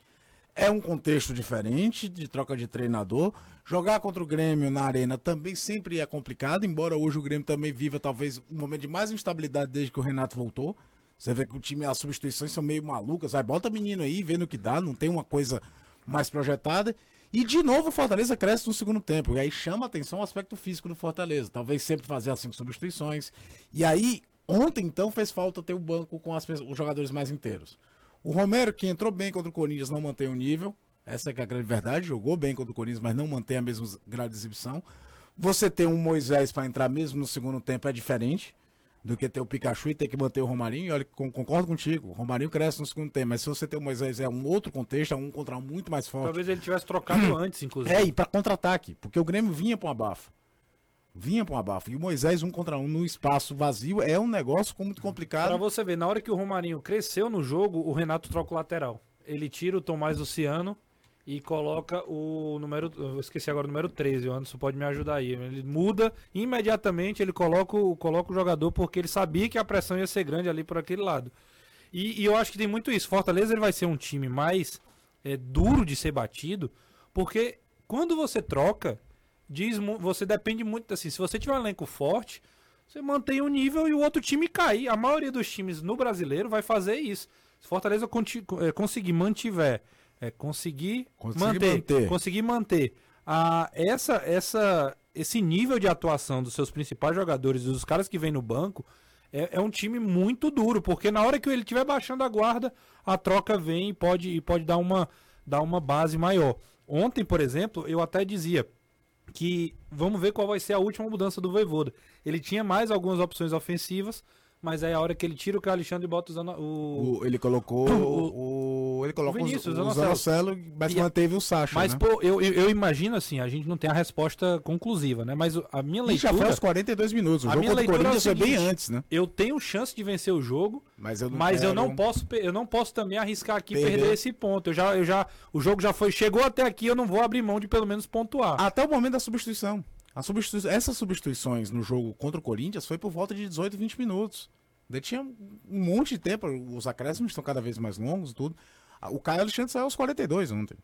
é um contexto diferente de troca de treinador. Jogar contra o Grêmio na arena também sempre é complicado, embora hoje o Grêmio também viva talvez um momento de mais instabilidade desde que o Renato voltou. Você vê que o time, as substituições são meio malucas. Vai, bota menino aí, vendo o que dá, não tem uma coisa mais projetada. E de novo o Fortaleza cresce no segundo tempo. E aí chama atenção o aspecto físico do Fortaleza. Talvez sempre fazer as cinco substituições. E aí, ontem então fez falta ter o banco com as os jogadores mais inteiros. O Romero, que entrou bem contra o Corinthians, não mantém o nível. Essa é é a grande verdade. Jogou bem contra o Corinthians, mas não mantém a mesma grade de exibição. Você ter um Moisés para entrar mesmo no segundo tempo é diferente do que ter o Pikachu e ter que manter o Romarinho. E olha, con- concordo contigo. O Romarinho cresce no segundo tempo, mas se você ter o Moisés é um outro contexto, é um contra um muito mais forte. Talvez ele tivesse trocado antes, inclusive. É, e para contra-ataque, porque o Grêmio vinha para um abafo. Vinha para um abafo. E o Moisés, um contra um, no espaço vazio, é um negócio muito complicado. você ver, na hora que o Romarinho cresceu no jogo, o Renato troca o lateral. Ele tira o Tomás Luciano e coloca o número. Eu esqueci agora o número 13, o Anderson pode me ajudar aí. Ele muda imediatamente, ele coloca o, coloca o jogador porque ele sabia que a pressão ia ser grande ali por aquele lado. E, e eu acho que tem muito isso. Fortaleza ele vai ser um time mais é, duro de ser batido, porque quando você troca, diz, você depende muito assim. Se você tiver um elenco forte, você mantém o nível e o outro time cai. A maioria dos times no brasileiro vai fazer isso. Se Fortaleza eh, conseguir mantiver, eh, conseguir, Conseguir manter, manter. conseguir manter a, essa, essa, esse nível de atuação dos seus principais jogadores e dos caras que vêm no banco, é, é um time muito duro, porque na hora que ele estiver baixando a guarda, a troca vem e pode, e pode dar, uma, dar uma base maior. ontem, por exemplo, eu até dizia que vamos ver qual vai ser a última mudança do Voivoda. Ele tinha mais algumas opções ofensivas, mas aí a hora que ele tira o que o Alexandre bota o, Zano- o, O- ele colocou o, O- ele colocou o Vinícius, o, o Zanocelo. Mas E manteve o Sacha, Mas, né? pô, eu, eu, eu imagino assim, a gente não tem a resposta conclusiva, né? Mas a minha E já foi leitura, aos 42 minutos. O a jogo minha leitura é Corinthians foi bem seguinte, antes, né? eu tenho chance de vencer o jogo, Mas eu não, mas eu quero- não posso, eu não posso também arriscar aqui Perder. perder esse ponto. Eu já, eu já, o jogo já foi, chegou até aqui, eu não vou abrir mão de pelo menos pontuar. Até o momento da substituição. A substituição. Essas substituições no jogo contra o Corinthians foi por volta de 18, 20 minutos. Daí tinha um monte de tempo, os acréscimos estão cada vez mais longos e tudo. Ah, O Caio Alexandre saiu aos 42 ontem.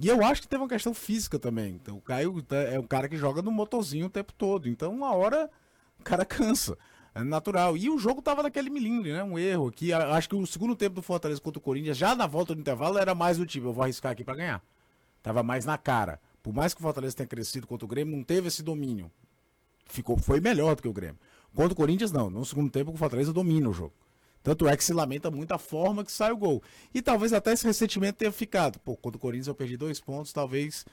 E eu acho que teve uma questão física também. Então, o Caio tá- é um cara que joga no motorzinho o tempo todo. Então, uma hora, o cara cansa. É natural. E o jogo tava naquele milímetro, né? Um erro aqui. Acho que o segundo tempo do Fortaleza contra o Corinthians, já na volta do intervalo, era mais do tipo, eu vou arriscar aqui pra ganhar. Tava mais na cara. Por mais que o Fortaleza tenha crescido contra o Grêmio, não teve esse domínio. Ficou, foi melhor do que o Grêmio. Contra o Corinthians, não. No segundo tempo, o Fortaleza domina o jogo. Tanto é que se lamenta muito a forma que sai o gol. E talvez até esse ressentimento tenha ficado. Pô, contra o Corinthians eu perdi dois pontos, talvez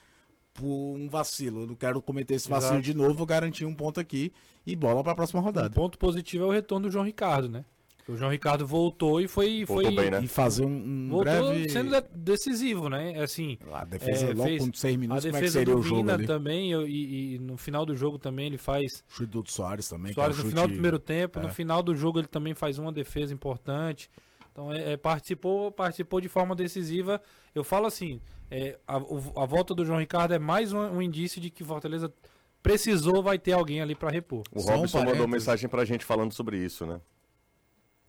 por um vacilo. Eu não quero cometer esse vacilo Exato. de novo, vou garantir um ponto aqui e bola pra próxima Um rodada. ponto positivo é o retorno do João Ricardo, né? O João Ricardo voltou e foi, Voltou foi bem, né? E fazer um, um voltou breve. sendo de- decisivo, né? Assim, A defesa É, logo fez- com seis a minutos, como é que defesa seria do o jogo Vina ali? também eu- e, e no final do jogo também ele faz Chute do Soares também. que Soares é um no final do chute- primeiro tempo, é. no final do jogo ele também faz uma defesa importante. Então é, é, participou, participou de forma decisiva. Eu falo assim, é, a, o- a volta do João Ricardo é mais um, um indício de que Fortaleza precisou, vai ter alguém ali para repor. O Robson mandou mensagem pra gente falando sobre isso, né?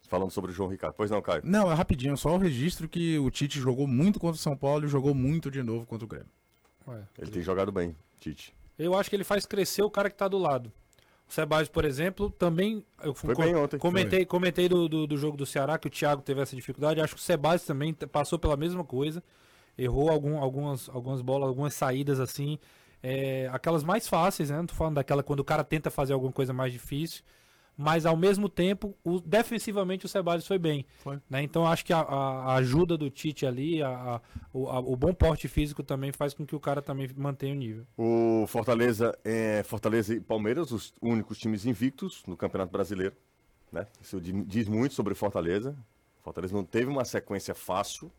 Falando sobre o João Ricardo. Pois não, Caio? Não, é rapidinho, só o registro que o Tite jogou muito contra o São Paulo e jogou muito de novo contra o Grêmio. Ele tem jogado bem, Tite. Eu acho que ele faz crescer o cara que tá do lado. O Sebadios, por exemplo, também. Eu Foi co- bem ontem. Comentei, comentei do, do, do jogo do Ceará que o Thiago teve essa dificuldade. Acho que o Sebadios também passou pela mesma coisa. Errou algum, algumas, algumas bolas, algumas saídas assim. é, aquelas mais fáceis, né? Não tô falando daquela quando o cara tenta fazer alguma coisa mais difícil. Mas ao mesmo tempo, o- defensivamente o Sebadios foi bem. Foi. né? Então acho que a, a- ajuda do Tite ali, a- a- o, a- o bom porte físico também faz com que o cara também mantenha o nível. O Fortaleza, é, Fortaleza e Palmeiras, os únicos times invictos no Campeonato Brasileiro. Né? Isso di- diz muito sobre Fortaleza. Fortaleza não teve uma sequência fácil.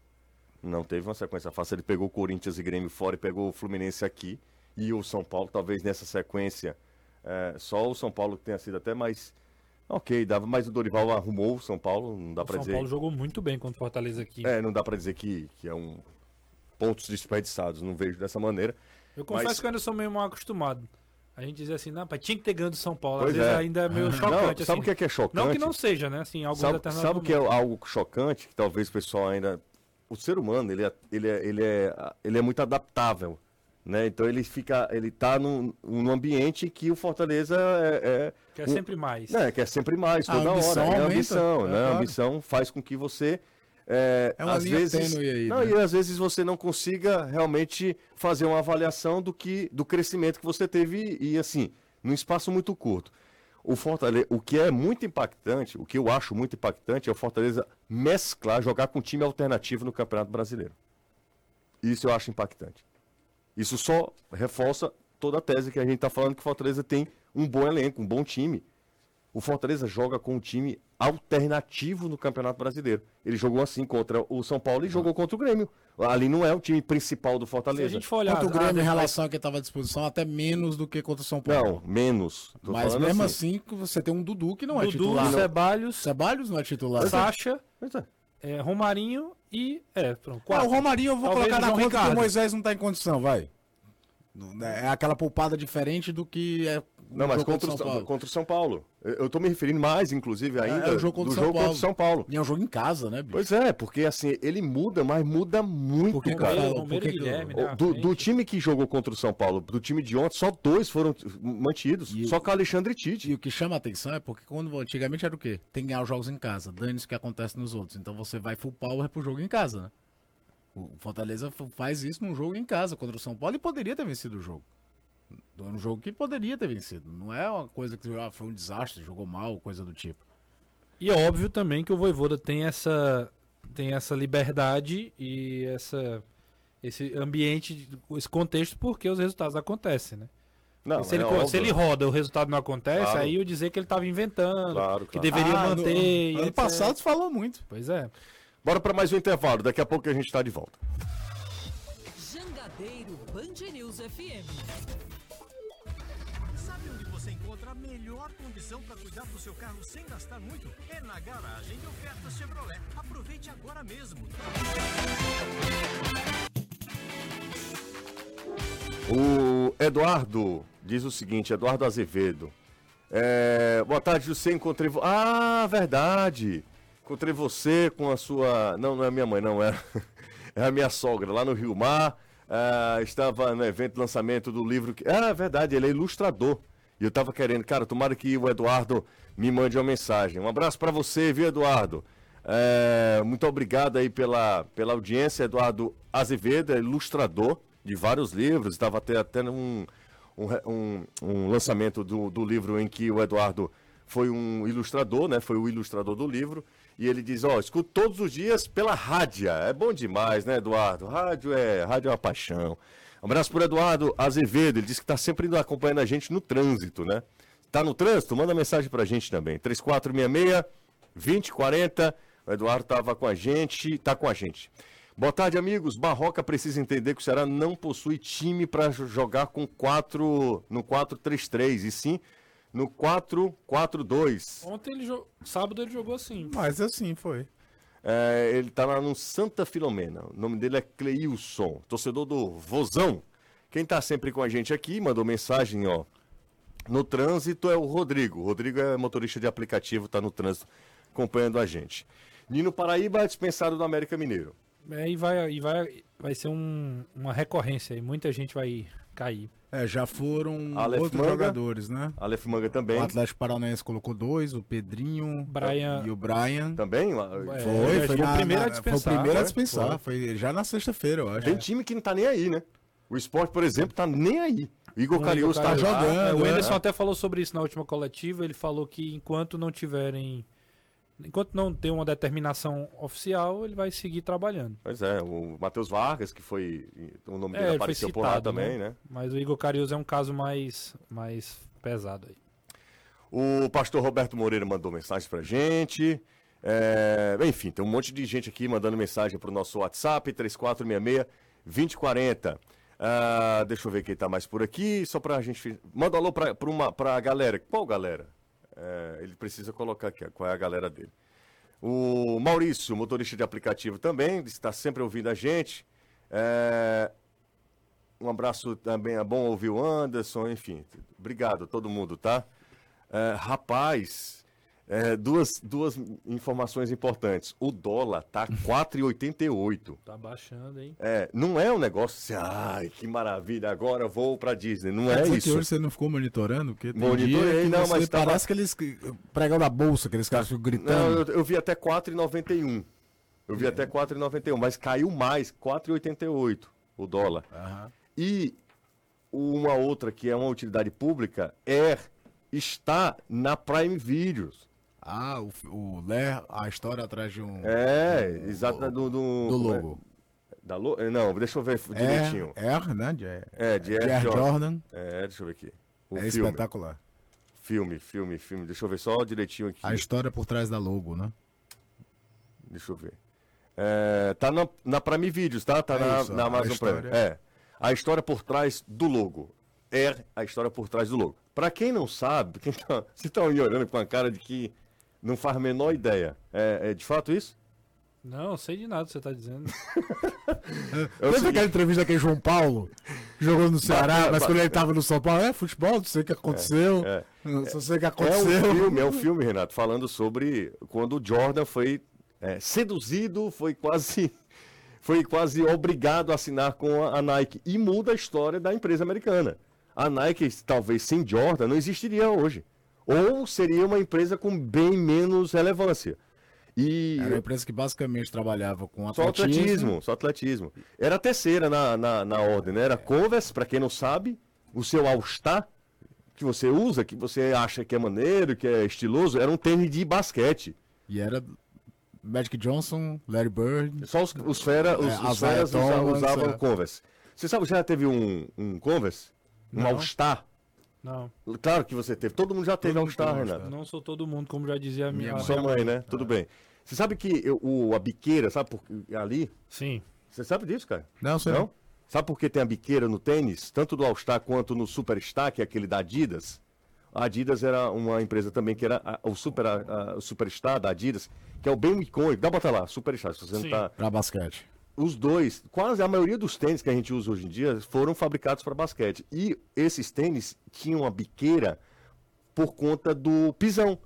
Não teve uma sequência fácil. Ele pegou o Corinthians e Grêmio fora e pegou o Fluminense aqui. E o São Paulo, talvez nessa sequência, é, só o São Paulo tenha sido até mais. Ok, dava, mas o Dorival arrumou o São Paulo, não dá O pra São dizer. Paulo jogou muito bem contra o Fortaleza aqui. É, não dá pra dizer que, que é um pontos desperdiçados, não vejo dessa maneira. Eu confesso Mas- que eu ainda sou meio mal acostumado. A gente dizia assim, não, pai, tinha que ter ganho do São Paulo. Às Pois vezes é. ainda é meio Não, chocante. sabe assim. o que é, que é chocante? Não que não seja, né? Assim, alguns Sabe, sabe o que é algo chocante? Que talvez o pessoal ainda. O ser humano, ele é, ele é, ele é, ele é muito adaptável. Né? Então ele fica. Ele tá num, num ambiente que o Fortaleza é. Que é um- sempre mais. é, quer sempre mais, A toda ambição hora. É a aumenta, ambição, é né? A claro. ambição faz com que você. É, É uma às linha vezes, tênue aí, não, né? e às vezes você não consiga realmente fazer uma avaliação do que do crescimento que você teve e assim, num espaço muito curto. O Fortaleza, o que é muito impactante, o que eu acho muito impactante é o Fortaleza mesclar, jogar com time alternativo no Campeonato Brasileiro. Isso eu acho impactante. Isso só reforça toda a tese que a gente está falando que o Fortaleza tem um bom elenco, um bom time. O Fortaleza joga com um time alternativo no Campeonato Brasileiro. Ele jogou assim contra o São Paulo e jogou contra o Grêmio. Ali não é o time principal do Se a Fortaleza. gente for olhar. Contra o Grêmio, em mas- relação ao que estava à disposição, até menos do que contra o São Paulo. Não, menos. Tô Mas mesmo assim, que você tem um Dudu que não é Dudu, titular. Ceballos, Ceballos não é titular. Sacha, Pois é. É, Romarinho e. É, pronto. Ah, o Romarinho eu vou Talvez colocar na João conta que Ricardo. o Moisés não tá em condição, vai. É aquela poupada diferente do que é o Não, mas contra, o, São contra o São Paulo. Eu, tô me referindo mais, inclusive, ainda é o jogo contra do o São jogo Paulo. contra o São Paulo. E é um jogo em casa, né, bicho? Pois é, porque assim, ele muda, mas muda muito, Por que que eu cara. Guilherme, O- né, à Do, do time que jogou contra o São Paulo, do time de ontem, só dois foram mantidos. E- só com o Alexandre Tite. E o que chama a atenção é porque quando antigamente era o quê? Tem que ganhar os jogos em casa, dane-se o que acontece nos outros. Então você vai full power pro jogo em casa, né? O Fortaleza faz isso num jogo em casa contra o São Paulo e poderia ter vencido o jogo. É um jogo que poderia ter vencido. Não é uma coisa que ah, foi um desastre, jogou mal, coisa do tipo. E é óbvio também que o Voivoda tem essa tem essa liberdade e essa esse ambiente, esse contexto, porque os resultados acontecem, né? Não, se, é ele, óbvio. se ele roda e o resultado não acontece, Claro. aí eu dizer que ele estava inventando, Claro, que claro. deveria Ah, no- manter. e Ano passado se falou muito. Pois é. Bora para mais um intervalo. Daqui a pouco a gente está de volta. Jangadeiro Band News FM. Condição para cuidar do seu carro sem gastar muito? É na garagem de ofertas Chevrolet. Aproveite agora mesmo. O Eduardo diz o seguinte, Eduardo Azevedo. É, boa tarde, você encontrei. vo- Ah, verdade! Encontrei você com a sua. Não, não é minha mãe, não, é, é a minha sogra, lá no Rio Mar. Ah, estava no evento lançamento do livro. Ah, verdade, ele é ilustrador. E eu tava querendo, cara, tomara que o Eduardo me mande uma mensagem. Um abraço para você, viu, Eduardo? É, muito obrigado aí pela, pela audiência, Eduardo Azevedo, é ilustrador de vários livros. Estava até, até um, um, um, lançamento do, do livro em que o Eduardo foi um ilustrador, né? Foi o ilustrador do livro. E ele diz, ó, escuto todos os dias pela rádio. É bom demais, né, Eduardo? Rádio é, rádio é uma paixão. Um abraço por Eduardo Azevedo. Ele disse que está sempre indo acompanhando a gente no trânsito, né? Tá no trânsito? Manda mensagem pra gente também. 3466 2040. O Eduardo estava com a gente, tá com a gente. Boa tarde, amigos. Barroca precisa entender que o Ceará não possui time para jogar com 4 no 4-3-3 e sim no 4-4-2. Ontem ele jogou. Sábado ele jogou assim. Mas assim foi. É, ele tá lá no Santa Filomena. O nome dele é Cleilson, torcedor do Vozão. Quem tá sempre com a gente aqui, mandou mensagem, ó. No trânsito é o Rodrigo. O Rodrigo é motorista de aplicativo, tá no trânsito acompanhando a gente. Nino Paraíba é dispensado do América Mineiro. É, e vai, e vai, vai ser um- uma recorrência aí. Muita gente vai cair. É, já foram Aleph outros Manga. jogadores, né? Aleph Manga também. O Atlético Paranaense colocou dois, o Pedrinho Brian- e o Brian. Também? É, Foi, foi, foi o na- primeiro a na- Foi dispensar. o primeiro a Foi, dispensar. Foi, já na sexta-feira, eu acho. Tem time que não tá nem aí, né? O esporte, por exemplo, tá nem aí. O Igor Não, Carius Igor tá Carius. jogando. jogando, É, o né? Anderson até falou sobre isso na última coletiva. Ele falou que enquanto não tiverem. Enquanto não ter uma determinação oficial, ele vai seguir trabalhando. Pois é, o Matheus Vargas, que foi. O nome É, dele ele foi apareceu por lá citado, também, né? né? Mas o Igor Carius é um caso mais, mais pesado aí. O pastor Roberto Moreira mandou mensagem pra gente. É, enfim, tem um monte de gente aqui mandando mensagem pro nosso WhatsApp, 3466-2040. Ah, deixa eu ver quem tá mais por aqui, só pra gente. Manda um alô pra, pra, uma, pra galera. Qual galera? É, ele precisa colocar aqui, qual é a galera dele. O Maurício, motorista de aplicativo também, está sempre ouvindo a gente. É, um abraço também, é bom ouvir o Anderson, enfim. Obrigado a todo mundo, tá? É, rapaz, é, duas, duas informações importantes. O dólar tá 4,88. Tá baixando, hein? É, não é um negócio assim, ai, que maravilha, agora vou pra Disney. Não é que isso. hoje você não ficou monitorando? Porque tem Monitorei, não, mas tava- parece que eles pregam na bolsa, aqueles caras ficam Não, gritando. eu, eu vi até 4,91. Eu vi até 4,91, mas caiu mais, 4,88 o dólar. Aham. E uma outra que é uma utilidade pública é está na Prime Videos. Ah, o, o Lé, a história atrás de um. É, exato do, do, do logo. Da lo... Não, deixa eu ver direitinho. É, é, né? De, É, de Air Jordan. Jordan. É, deixa eu ver aqui. O É filme, espetacular. filme, filme, filme. Deixa eu ver só direitinho aqui. A história por trás da logo, né? Deixa eu ver. É, tá na, na Prime Videos, tá? Tá É na, isso, na Amazon Prime. É. A história por trás do logo. É a história por trás do logo. Pra quem não sabe, quem tá, vocês estão aí olhando com a cara de que não faz a menor ideia. É, é de fato isso? Não, sei de nada que você tá dizendo. É o Lembra aquela entrevista daquele João Paulo? Jogou no Ceará, mas quando ele tava no São Paulo, é futebol, não sei o que aconteceu. é. Só sei o que É aconteceu. um filme, é um filme, Renato, falando sobre quando o Jordan foi é, seduzido, foi quase, foi quase obrigado a assinar com a Nike. E muda a história da empresa americana. A Nike, talvez sem Jordan, não existiria hoje. Ou seria uma empresa com bem menos relevância. E Era uma empresa que basicamente trabalhava com só atletismo. atletismo, só atletismo. Era a terceira na, na, na ordem, né? Era Converse, para quem não sabe, o seu All-Star, que você usa, que você acha que é maneiro, que é estiloso, era um tênis de basquete. E era Magic Johnson, Larry Bird. Só os, os, fera, os, É, os feras usa- Thomas, usavam é. Converse. Você sabe, já teve um, um Converse? Um. All-Star? Não, Claro que você teve. Todo mundo já teve All-Star, Renato. Não sou todo mundo, como já dizia a minha, Minha a Sua mãe, né? Tudo bem. Você sabe que eu- o, a biqueira, sabe por, ali? Sim. Você sabe disso, cara? Não, sei Não? Sabe por que tem a biqueira no tênis? Tanto do All-Star quanto no Superstar, que é aquele da Adidas. A Adidas era uma empresa também que era a- o, Super, a- a- o Superstar da Adidas, que é o bem icônico. Dá pra botar lá, Superstar, se você não Sim. tá... Pra basquete. Os dois, quase a maioria dos tênis que a gente usa hoje em dia foram fabricados para basquete. E esses tênis tinham a biqueira por conta do pisão.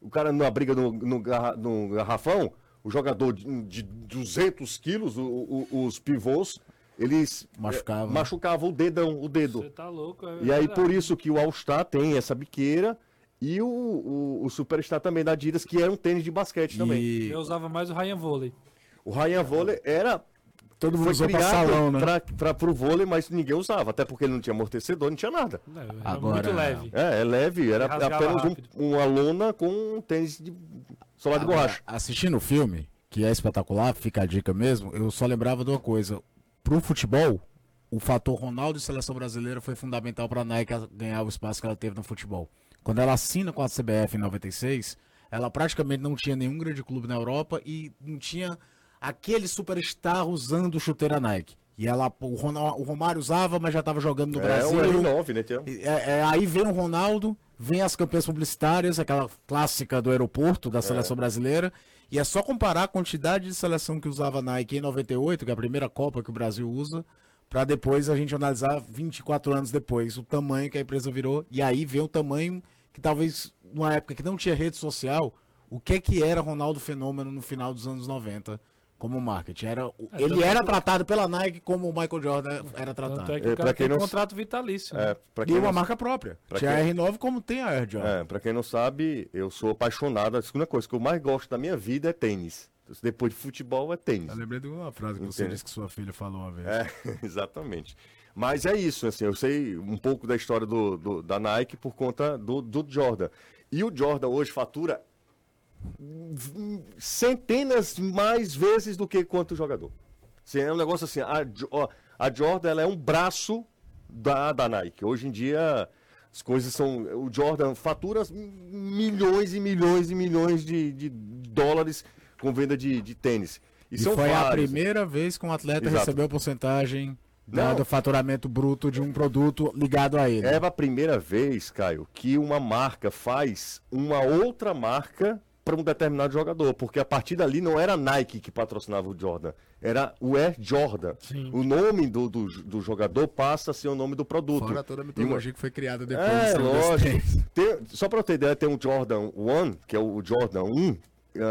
O cara numa briga no, no, garra- no garrafão, o jogador de, de 200 quilos, o- o- os pivôs, eles Machucavam. eh, machucavam o dedão, o dedo. Você tá louco. é E aí por isso que o All-Star tem essa biqueira e o, o, o Superstar também da Adidas, que era um tênis de basquete também. E Eu usava mais o Ryan Vôlei. O Ryan Vôlei era todo mundo foi usou pra criado salão, né? pra, pra, pro vôlei, mas ninguém usava, até porque ele não tinha amortecedor, não tinha nada. Não, era Agora- muito leve. É, é leve, era apenas um- uma lona com um tênis de solar de borracha. Assistindo o filme, que é espetacular, fica a dica mesmo, eu só lembrava de uma coisa. Pro futebol, o fator Ronaldo e seleção brasileira foi fundamental pra Nike ganhar o espaço que ela teve no futebol. Quando ela assina com a CBF em 96, ela praticamente não tinha nenhum grande clube na Europa e não tinha aquele superstar usando chuteira Nike. E ela, o, Ronal- o Romário usava, mas já estava jogando no É Brasil. o R9, né? É, é, aí vem o Ronaldo, vem as campanhas publicitárias, aquela clássica do aeroporto da seleção brasileira. E é só comparar a quantidade de seleção que usava Nike em 98, que é a primeira Copa que o Brasil usa, para depois a gente analisar 24 anos depois o tamanho que a empresa virou. E aí vem o tamanho que talvez numa época que não tinha rede social, o que que era Ronaldo Fenômeno no final dos anos 90 como marketing? Era, É, ele era que- tratado pela Nike como o Michael Jordan era Tanto tratado. é que É, cara quem tem não- contrato vitalício. né? É, pra E uma não... marca própria. Pra Tinha a quem- R9 como tem a Air Jordan. É, pra quem não sabe, eu sou apaixonado. A segunda coisa que eu mais gosto da minha vida é tênis. Depois de futebol é tênis. Eu lembrei de uma frase que você disse que sua filha falou uma vez. É, exatamente. Mas é isso, assim, eu sei um pouco da história do, do- da Nike por conta do, do Jordan. E o Jordan hoje fatura centenas mais vezes do que quanto jogador. Assim, é um negócio assim, a, ó, a Jordan ela é um braço da, da Nike. Hoje em dia as coisas são. O Jordan fatura milhões e milhões e milhões de, de dólares com venda de, de tênis. E, E foi a vários. primeira vez que um atleta Exato. recebeu porcentagem da- Não. do faturamento bruto de um produto ligado a ele. É a primeira vez, Caio, que uma marca faz uma outra marca para um determinado jogador, porque a partir dali não era a Nike que patrocinava o Jordan, era o Air Jordan. Sim. O nome do, do, do jogador passa a ser o nome do produto. Fora toda a E uma- mitologia que foi criada depois. É, lógico. Tem- só para eu ter ideia, tem um Jordan 1, que é o Jordan 1,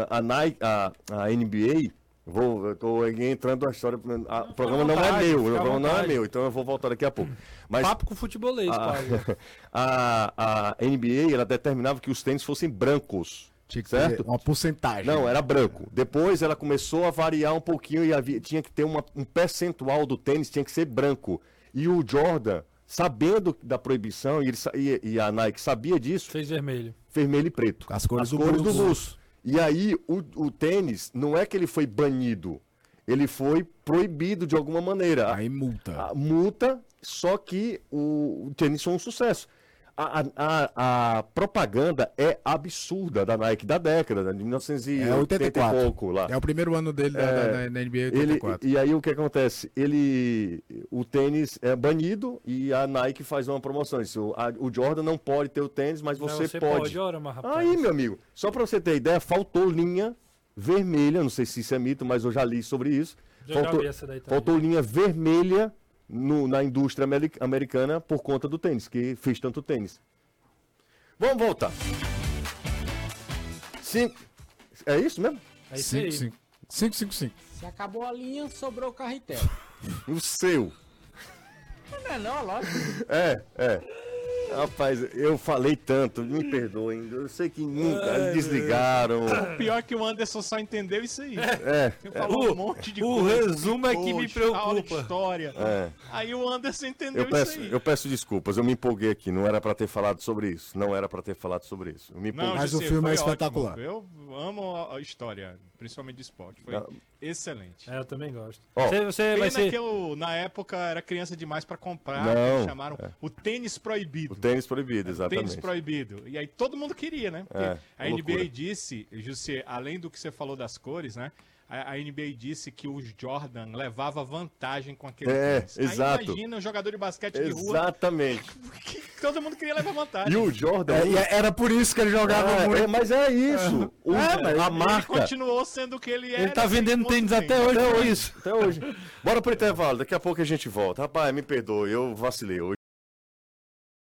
a, Nike, a, a NBA, vou, eu tô entrando na história, a- o programa não é vontade, meu, o programa não é vontade. meu, então eu vou voltar daqui a pouco. Mas Papo com futebolês, a, quase. a, a NBA, ela determinava que os tênis fossem brancos. Tinha que Certo? ter uma porcentagem. Não, era branco. Depois ela começou a variar um pouquinho e havia, tinha que ter uma- um percentual do tênis, tinha que ser branco. E o Jordan, sabendo da proibição, e, ele e- e a Nike sabia disso, Fez vermelho. vermelho e preto. As cores do do buço. buço. E aí o, o tênis, não é que ele foi banido, ele foi proibido de alguma maneira. Aí multa. A multa, só que o, o tênis foi um sucesso. A, a- a- a propaganda é absurda da Nike da década, de 1980 É 84. e pouco lá. É o primeiro ano dele da, É, da- da NBA Ele, 84. e aí o que acontece? Ele, o tênis é banido e a Nike faz uma promoção. Isso, a- o Jordan não pode ter o tênis, mas Não, você, você pode. pode, ora, mas rapaz. Aí, meu amigo, só pra você ter ideia, faltou linha vermelha, não sei se isso é mito, mas eu já li sobre isso. Já faltou, vi essa daí faltou linha vermelha no- na indústria ameri- americana por conta do tênis, que fez tanto tênis. Vamos voltar. Sim. É isso mesmo? É isso aí. 555. Se acabou a linha, sobrou o carretel. O seu. Não é não, lógico. É, é. Rapaz, eu falei tanto, me perdoem. Eu sei que nunca desligaram. Pior que o Anderson só entendeu isso aí. É, Você falou um monte de o coisa. resumo é que me preocupa. história. é. Aí o Anderson entendeu Eu peço, isso aí. eu peço desculpas, eu me empolguei aqui. Não era pra ter falado sobre isso. Não era pra ter falado sobre isso. Eu me empolguei. Mas o filme é foi ótimo. espetacular. Eu amo a história. Principalmente de esporte. Foi Não. excelente. É, eu também gosto. Ó, você você Pena vai ser. que eu, na época, era criança demais pra comprar. Não, que eles chamaram é. o tênis proibido. O tênis proibido, Tênis exatamente. proibido. E aí todo mundo queria, né? Porque É, a loucura. NBA disse, José, além do que você falou das cores, né? A, a NBA disse que o Jordan levava vantagem com aquele É, tênis. exato. Aí imagina um jogador de basquete de rua, Exatamente. que todo mundo queria levar vantagem. E o Jordan. É, e era por isso que ele jogava É, muito. é, mas é isso. O- É, mas a Ele marca. continuou sendo o que ele era. Ele tá vendendo tênis bem. até hoje Até hoje. isso. Até hoje. Bora pro intervalo, daqui a pouco a gente volta. Rapaz, me perdoe, eu vacilei hoje.